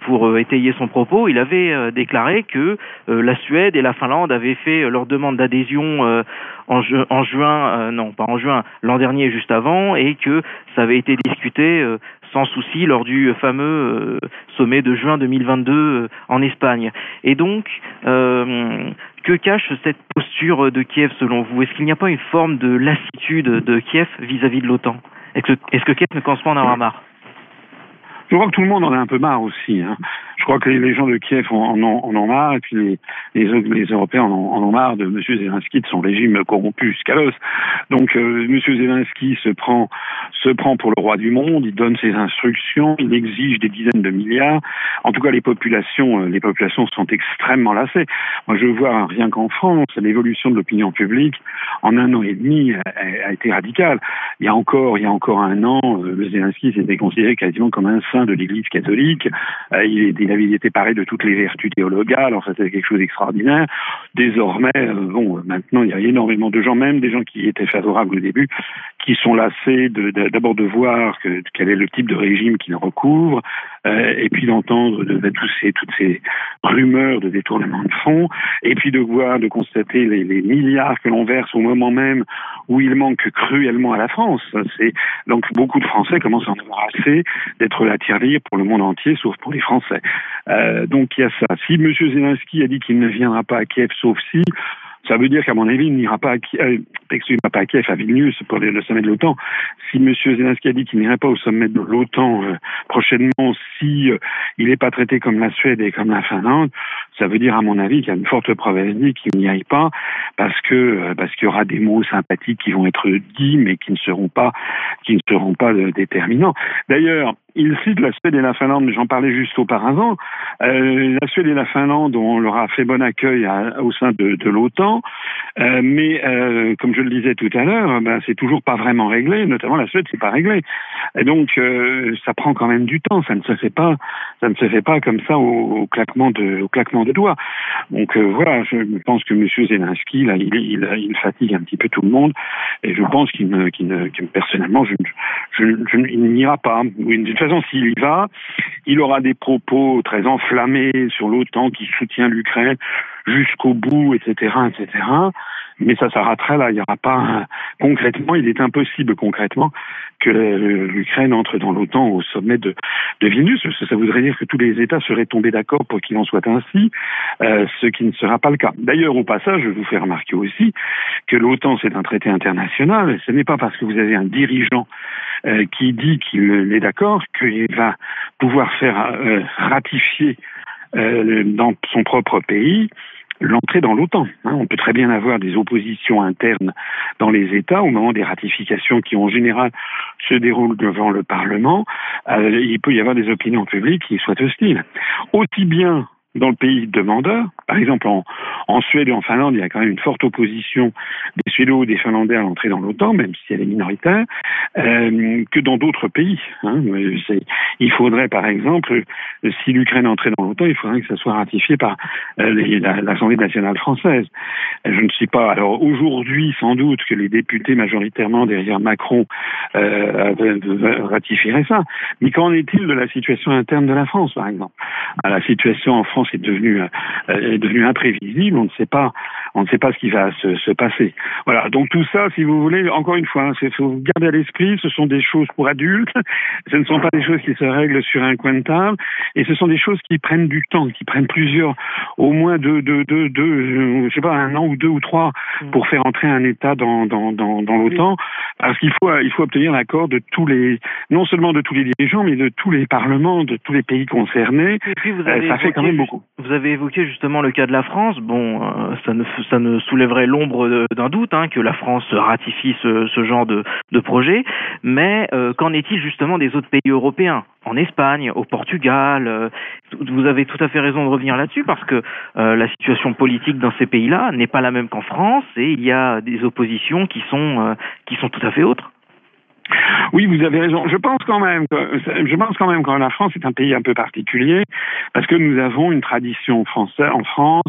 Pour euh, étayer son propos, il avait euh, déclaré que euh, la Suède et la Finlande avaient fait leur demande d'adhésion en, juin, non pas en juin, l'an dernier juste avant, et que ça avait été discuté sans souci lors du fameux sommet de juin 2022 en Espagne. Et donc, que cache cette posture de Kiev selon vous? Est-ce qu'il n'y a pas une forme de lassitude de Kiev vis-à-vis de l'OTAN? Est-ce que, Kiev ne commence pas en avoir marre? Je crois que tout le monde en a un peu marre aussi. Hein. Je crois que les gens de Kiev en, ont, marre, et puis les, Européens en, ont marre de M. Zelensky, de son régime corrompu, scalos. Donc euh, M. Zelensky se prend, pour le roi du monde, il donne ses instructions, il exige des dizaines de milliards. En tout cas, les populations, euh, les populations sont extrêmement lassées. Moi, je vois rien qu'en France, l'évolution de l'opinion publique en un an et demi a, été radicale. Il y a encore, il y a encore un an, euh, le Zelensky s'était considéré quasiment comme un saint de l'Église catholique. Euh, il, avait été paré de toutes les vertus théologales. Enfin, c'était quelque chose d'extraordinaire. Désormais, euh, bon, maintenant, il y a énormément de gens, même des gens qui étaient favorables au début, qui sont lassés d'abord de, voir que, quel est le type de régime qu'il recouvre, euh, et puis d'entendre toutes ces rumeurs de détournement de fonds, et puis de voir, de constater les, les milliards que l'on verse au moment même où il manque cruellement à la France. C'est donc beaucoup de Français commencent à en avoir assez d'être la tirelire pour le monde entier, sauf pour les Français. Euh, donc il y a ça. Si M. Zelensky a dit qu'il ne viendra pas à Kiev, sauf si, ça veut dire qu'à mon avis, il n'ira pas à Kiev, euh, à Kiev, à Vilnius pour le sommet de l'OTAN. Si M. Zelensky a dit qu'il n'irait pas au sommet de l'OTAN euh, prochainement, si euh, il n'est pas traité comme la Suède et comme la Finlande, ça veut dire à mon avis qu'il y a une forte probabilité qu'il n'y aille pas parce que parce qu'il y aura des mots sympathiques qui vont être dits mais qui ne seront pas qui ne seront pas déterminants. D'ailleurs, il cite la Suède et la Finlande, mais j'en parlais juste auparavant. Euh, la Suède et la Finlande, on leur a fait bon accueil au sein de, l'OTAN, euh, mais euh, comme je le disais tout à l'heure, ben, c'est toujours pas vraiment réglé. Notamment la Suède, c'est pas réglé. Et donc, ça prend quand même du temps. Ça ne se fait pas, ça ne se fait pas comme ça au, claquement de, doigts. Donc voilà, je pense que M. Zelensky, là, il, fatigue un petit peu tout le monde, et je pense qu'il ne, qu'il ne, personnellement, je, je, il n'ira pas. Toute s'il y va, il aura des propos très enflammés sur l'OTAN qui soutient l'Ukraine jusqu'au bout, etc., etc. Mais ça s'arrêtera là. Il n'y aura pas concrètement. Il est impossible concrètement que l'Ukraine entre dans l'OTAN au sommet de, de Vilnius. Ça voudrait dire que tous les États seraient tombés d'accord pour qu'il en soit ainsi, euh, ce qui ne sera pas le cas. D'ailleurs, au passage, je vous fais remarquer aussi que l'OTAN c'est un traité international. Ce n'est pas parce que vous avez un dirigeant euh, qui dit qu'il est d'accord qu'il va pouvoir faire euh, ratifier dans son propre pays l'entrée dans l'OTAN. Hein. on peut très bien avoir des oppositions internes dans les États au moment des ratifications qui en général se déroulent devant le Parlement. Euh, il peut y avoir des opinions publiques qui soient hostiles. Aussi bien dans le pays demandeur. Par exemple, en, Suède et en Finlande, il y a quand même une forte opposition des Suédois ou des Finlandais à l'entrée dans l'OTAN, même si elle est minoritaire, euh, que dans d'autres pays. Hein. Il faudrait, par exemple, si l'Ukraine entrait dans l'OTAN, il faudrait que ça soit ratifié par euh, l'Assemblée nationale française. Je ne sais pas. Alors aujourd'hui, sans doute que les députés majoritairement derrière Macron euh, ratifieraient ça. Mais qu'en est-il de la situation interne de la France, par exemple? La situation en France est devenue, euh, est devenue imprévisible. On ne sait pas, on ne sait pas ce qui va se, se passer. Voilà. Donc tout ça, si vous voulez, encore une fois, il hein, faut garder à l'esprit, ce sont des choses pour adultes. Ce ne sont pas des choses qui se règlent sur un coin de table, et ce sont des choses qui prennent du temps, qui prennent plusieurs, au moins deux, deux, deux, deux je sais pas, un an ou deux ou trois mm. pour faire entrer un État dans, dans, dans, dans l'OTAN, parce qu'il faut, il faut obtenir l'accord de tous les, non seulement de tous les dirigeants, mais de tous les parlements, de tous les pays concernés. Euh, ça fait quand même beaucoup. Vous avez évoqué justement le cas de la France. Bon, euh, ça, ne, soulèverait l'ombre d'un doute hein, que la France ratifie ce, genre de, projet. Mais euh, qu'en est-il justement des autres pays européens? En Espagne, au Portugal. Euh, vous avez tout à fait raison de revenir là-dessus parce que la situation politique dans ces pays-là n'est pas la même qu'en France et il y a des oppositions qui sont, qui sont tout à fait autres. Oui, vous avez raison. Je pense quand même que je pense quand même que la France est un pays un peu particulier parce que nous avons une tradition française en France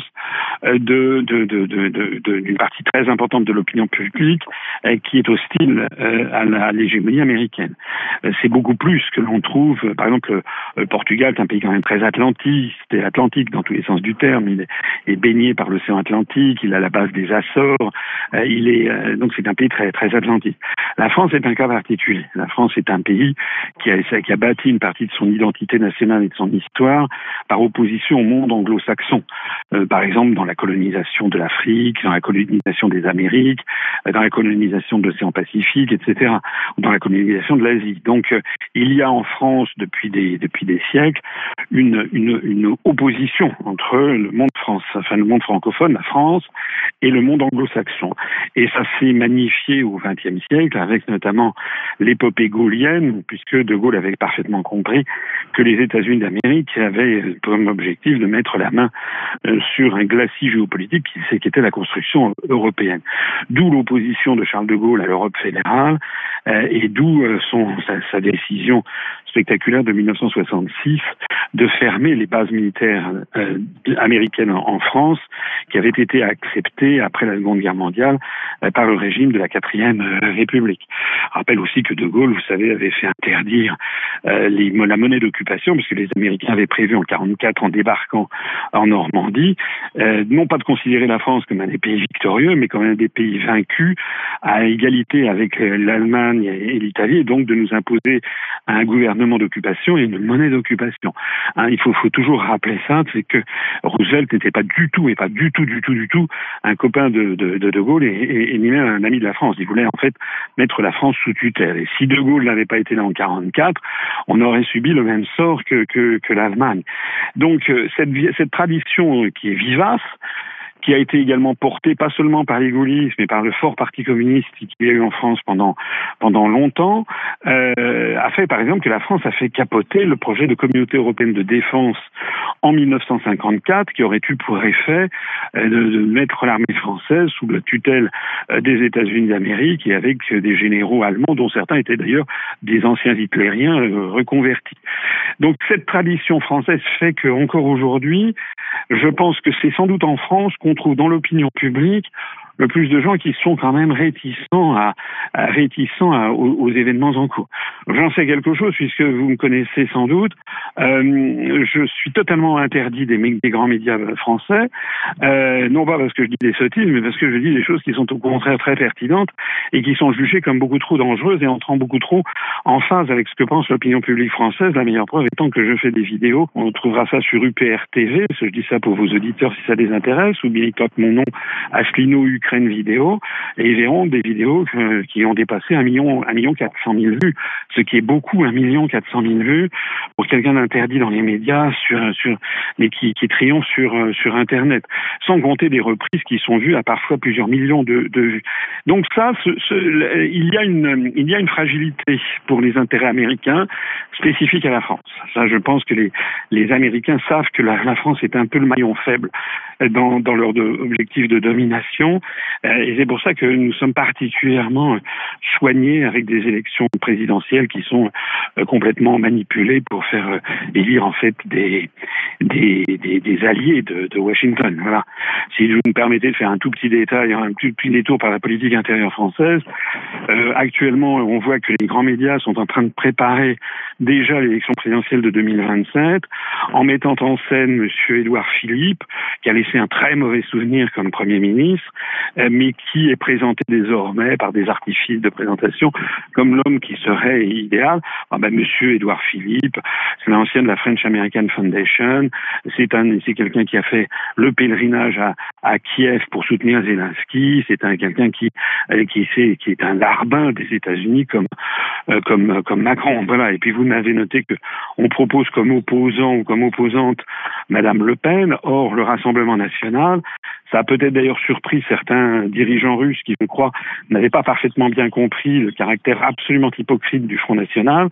euh, d'une partie très importante de l'opinion publique euh, qui est hostile euh, à l'hégémonie américaine. C'est beaucoup plus que l'on trouve. Par exemple, le Portugal est un pays quand même très atlantiste et atlantique dans tous les sens du terme. Il est, baigné par l'océan Atlantique. Il a la base des Açores. Il est donc c'est un pays très très atlantique. La France est un cas particulier. La France est un pays qui a, qui a bâti une partie de son identité nationale et de son histoire par opposition au monde anglo-saxon. Euh, par exemple, dans la colonisation de l'Afrique, dans la colonisation des Amériques, euh, dans la colonisation de l'océan Pacifique, etc., dans la colonisation de l'Asie. Donc, euh, il y a en France depuis des depuis des siècles une, une, une opposition entre le monde France, enfin le monde francophone, la France, et le monde anglo-saxon. Et ça s'est magnifié au XXe siècle avec notamment l'épopée gaulienne, puisque De Gaulle avait parfaitement compris que les États-Unis d'Amérique avaient comme objectif de mettre la main euh, sur un glacis géopolitique qui était la construction européenne. D'où l'opposition de Charles de Gaulle à l'Europe fédérale euh, et d'où euh, sa, sa décision spectaculaire de 1966 de fermer les bases militaires américaines en, France, qui avaient été acceptées après la Seconde Guerre mondiale par le régime de la quatrième République. Rappelle que De Gaulle, vous savez, avait fait interdire les, la monnaie d'occupation, parce que les Américains avaient prévu en 44, en débarquant en Normandie, non pas de considérer la France comme un des pays victorieux, mais comme un des pays vaincus, à égalité avec l'Allemagne et l'Italie, et donc de nous imposer un gouvernement d'occupation et une monnaie d'occupation. Hein, il faut, toujours rappeler ça, c'est que Roosevelt n'était pas du tout, et pas du tout, du tout, du tout, un copain de De, Gaulle et, ni même un ami de la France. Il voulait en fait mettre la France sous tutelle. Et si De Gaulle n'avait pas été là en 44, on aurait subi le même sort que, l'Allemagne. Donc euh, cette, cette tradition qui est vivace, qui a été également porté pas seulement par les gaullistes, mais par le fort parti communiste qui y a eu en France pendant pendant longtemps, euh, a fait par exemple que la France a fait capoter le projet de communauté européenne de défense en 1954, qui aurait eu pour effet euh, de, mettre l'armée française sous la tutelle euh, des États-Unis d'Amérique et avec des généraux allemands, dont certains étaient d'ailleurs des anciens hitlériens reconvertis. Donc cette tradition française fait que encore aujourd'hui, je pense que c'est sans doute en France qu'on trouve dans l'opinion publique le plus de gens qui sont quand même réticents à, réticents aux, événements en cours. J'en sais quelque chose puisque vous me connaissez sans doute. Euh, je suis totalement interdit des, des grands médias français, euh, non pas parce que je dis des sottises, mais parce que je dis des choses qui sont au contraire très pertinentes et qui sont jugées comme beaucoup trop dangereuses et entrant beaucoup trop en phase avec ce que pense l'opinion publique française. La meilleure preuve étant que je fais des vidéos. On trouvera ça sur UPR TV. Je dis ça pour vos auditeurs si ça les intéresse. Ou bien ils tapent mon nom, Asselineau Ukraine vidéo, et ils verront des vidéos qui ont dépassé un million, un million quatre cent mille vues, ce qui est beaucoup, un million quatre cent mille vues pour quelqu'un d'interdit dans les médias, mais qui, triomphe sur, sur Internet, sans compter des reprises qui sont vues à parfois plusieurs millions de, vues. Donc ça, il y a une, il y a une fragilité pour les intérêts américains spécifique à la France. Je pense que les, les Américains savent que la, la France est un peu le maillon faible dans, dans leur de, objectif de domination. Euh, et c'est pour ça que nous sommes particulièrement soignés avec des élections présidentielles qui sont euh, complètement manipulées pour faire euh, élire en fait des, des, des, alliés de, de, Washington. Voilà. Si vous me permettez de faire un tout petit détail, un tout petit détour par la politique intérieure française, euh, actuellement on voit que les grands médias sont en train de préparer déjà l'élection présidentielle de 2027 en mettant en scène Monsieur Édouard Philippe, qui a laissé un très mauvais souvenir comme Premier ministre, mais qui est présenté désormais par des artifices de présentation comme l'homme qui serait idéal. Ah ben, Monsieur Édouard Philippe, c'est l'ancien de la French American Foundation, c'est un, c'est quelqu'un qui a fait le pèlerinage à, Kiev pour soutenir Zelensky, c'est un quelqu'un qui, euh, est, un larbin des États-Unis comme, euh, comme Macron. Voilà. Et puis vous m'avez noté que on propose comme opposant ou comme opposante Madame Le Pen. Or, le Rassemblement national Ça a peut-être d'ailleurs surpris certains dirigeants russes qui, je crois, n'avaient pas parfaitement bien compris le caractère absolument hypocrite du Front National.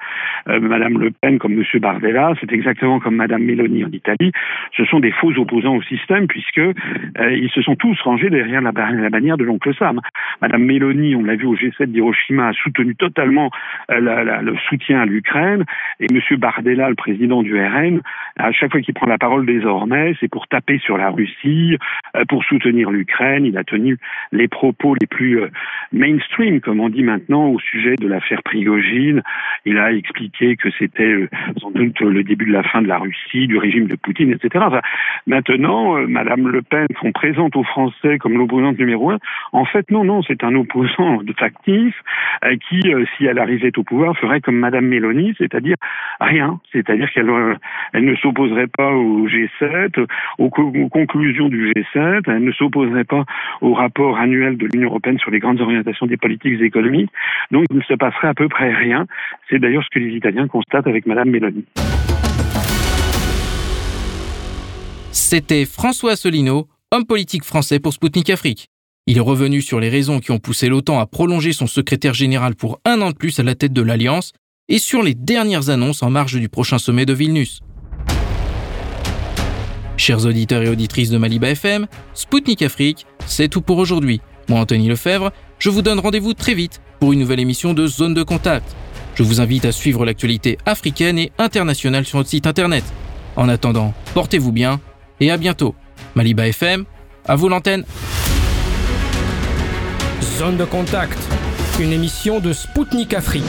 Euh, Madame Le Pen comme Monsieur Bardella, c'est exactement comme Madame Meloni en Italie. Ce sont des faux opposants au système puisque euh, ils se sont tous rangés derrière la, bannière de l'oncle Sam. Madame Meloni, on l'a vu au G7 d'Hiroshima, a soutenu totalement euh, le soutien à l'Ukraine et Monsieur Bardella, le président du RN, à chaque fois qu'il prend la parole désormais, c'est pour taper sur la Russie, pour soutenir l'Ukraine. Il a tenu les propos les plus euh, mainstream, comme on dit maintenant, au sujet de l'affaire Prigogine. Il a expliqué que c'était euh, sans doute le début de la fin de la Russie, du régime de Poutine, etc. Maintenant, Madame Le Pen, qu'on présente aux Français comme l'opposante numéro un, en fait, non, non, c'est un opposant de factif qui, si elle arrivait au pouvoir, ferait comme Madame Mélanie, c'est-à-dire rien, c'est-à-dire qu'elle elle ne s'opposerait pas au G7, aux, aux conclusions du G7, elle ne s'opposerait pas au rapport annuel de l'Union européenne sur les grandes orientations des politiques économiques. Donc il ne se passerait à peu près rien. C'est d'ailleurs ce que les Italiens constatent avec Madame Meloni. C'était François Asselineau, homme politique français pour Spoutnik Afrique. Il est revenu sur les raisons qui ont poussé l'OTAN à prolonger son secrétaire général pour un an de plus à la tête de l'Alliance et sur les dernières annonces en marge du prochain sommet de Vilnius. Chers auditeurs et auditrices de Maliba FM, Spoutnik Afrique, c'est tout pour aujourd'hui. Moi, Anthony Lefebvre, je vous donne rendez-vous très vite pour une nouvelle émission de Zone de Contact. Je vous invite à suivre l'actualité africaine et internationale sur notre site internet. En attendant, portez-vous bien et à bientôt. Maliba FM, à vous l'antenne. Zone de Contact, une émission de Spoutnik Afrique.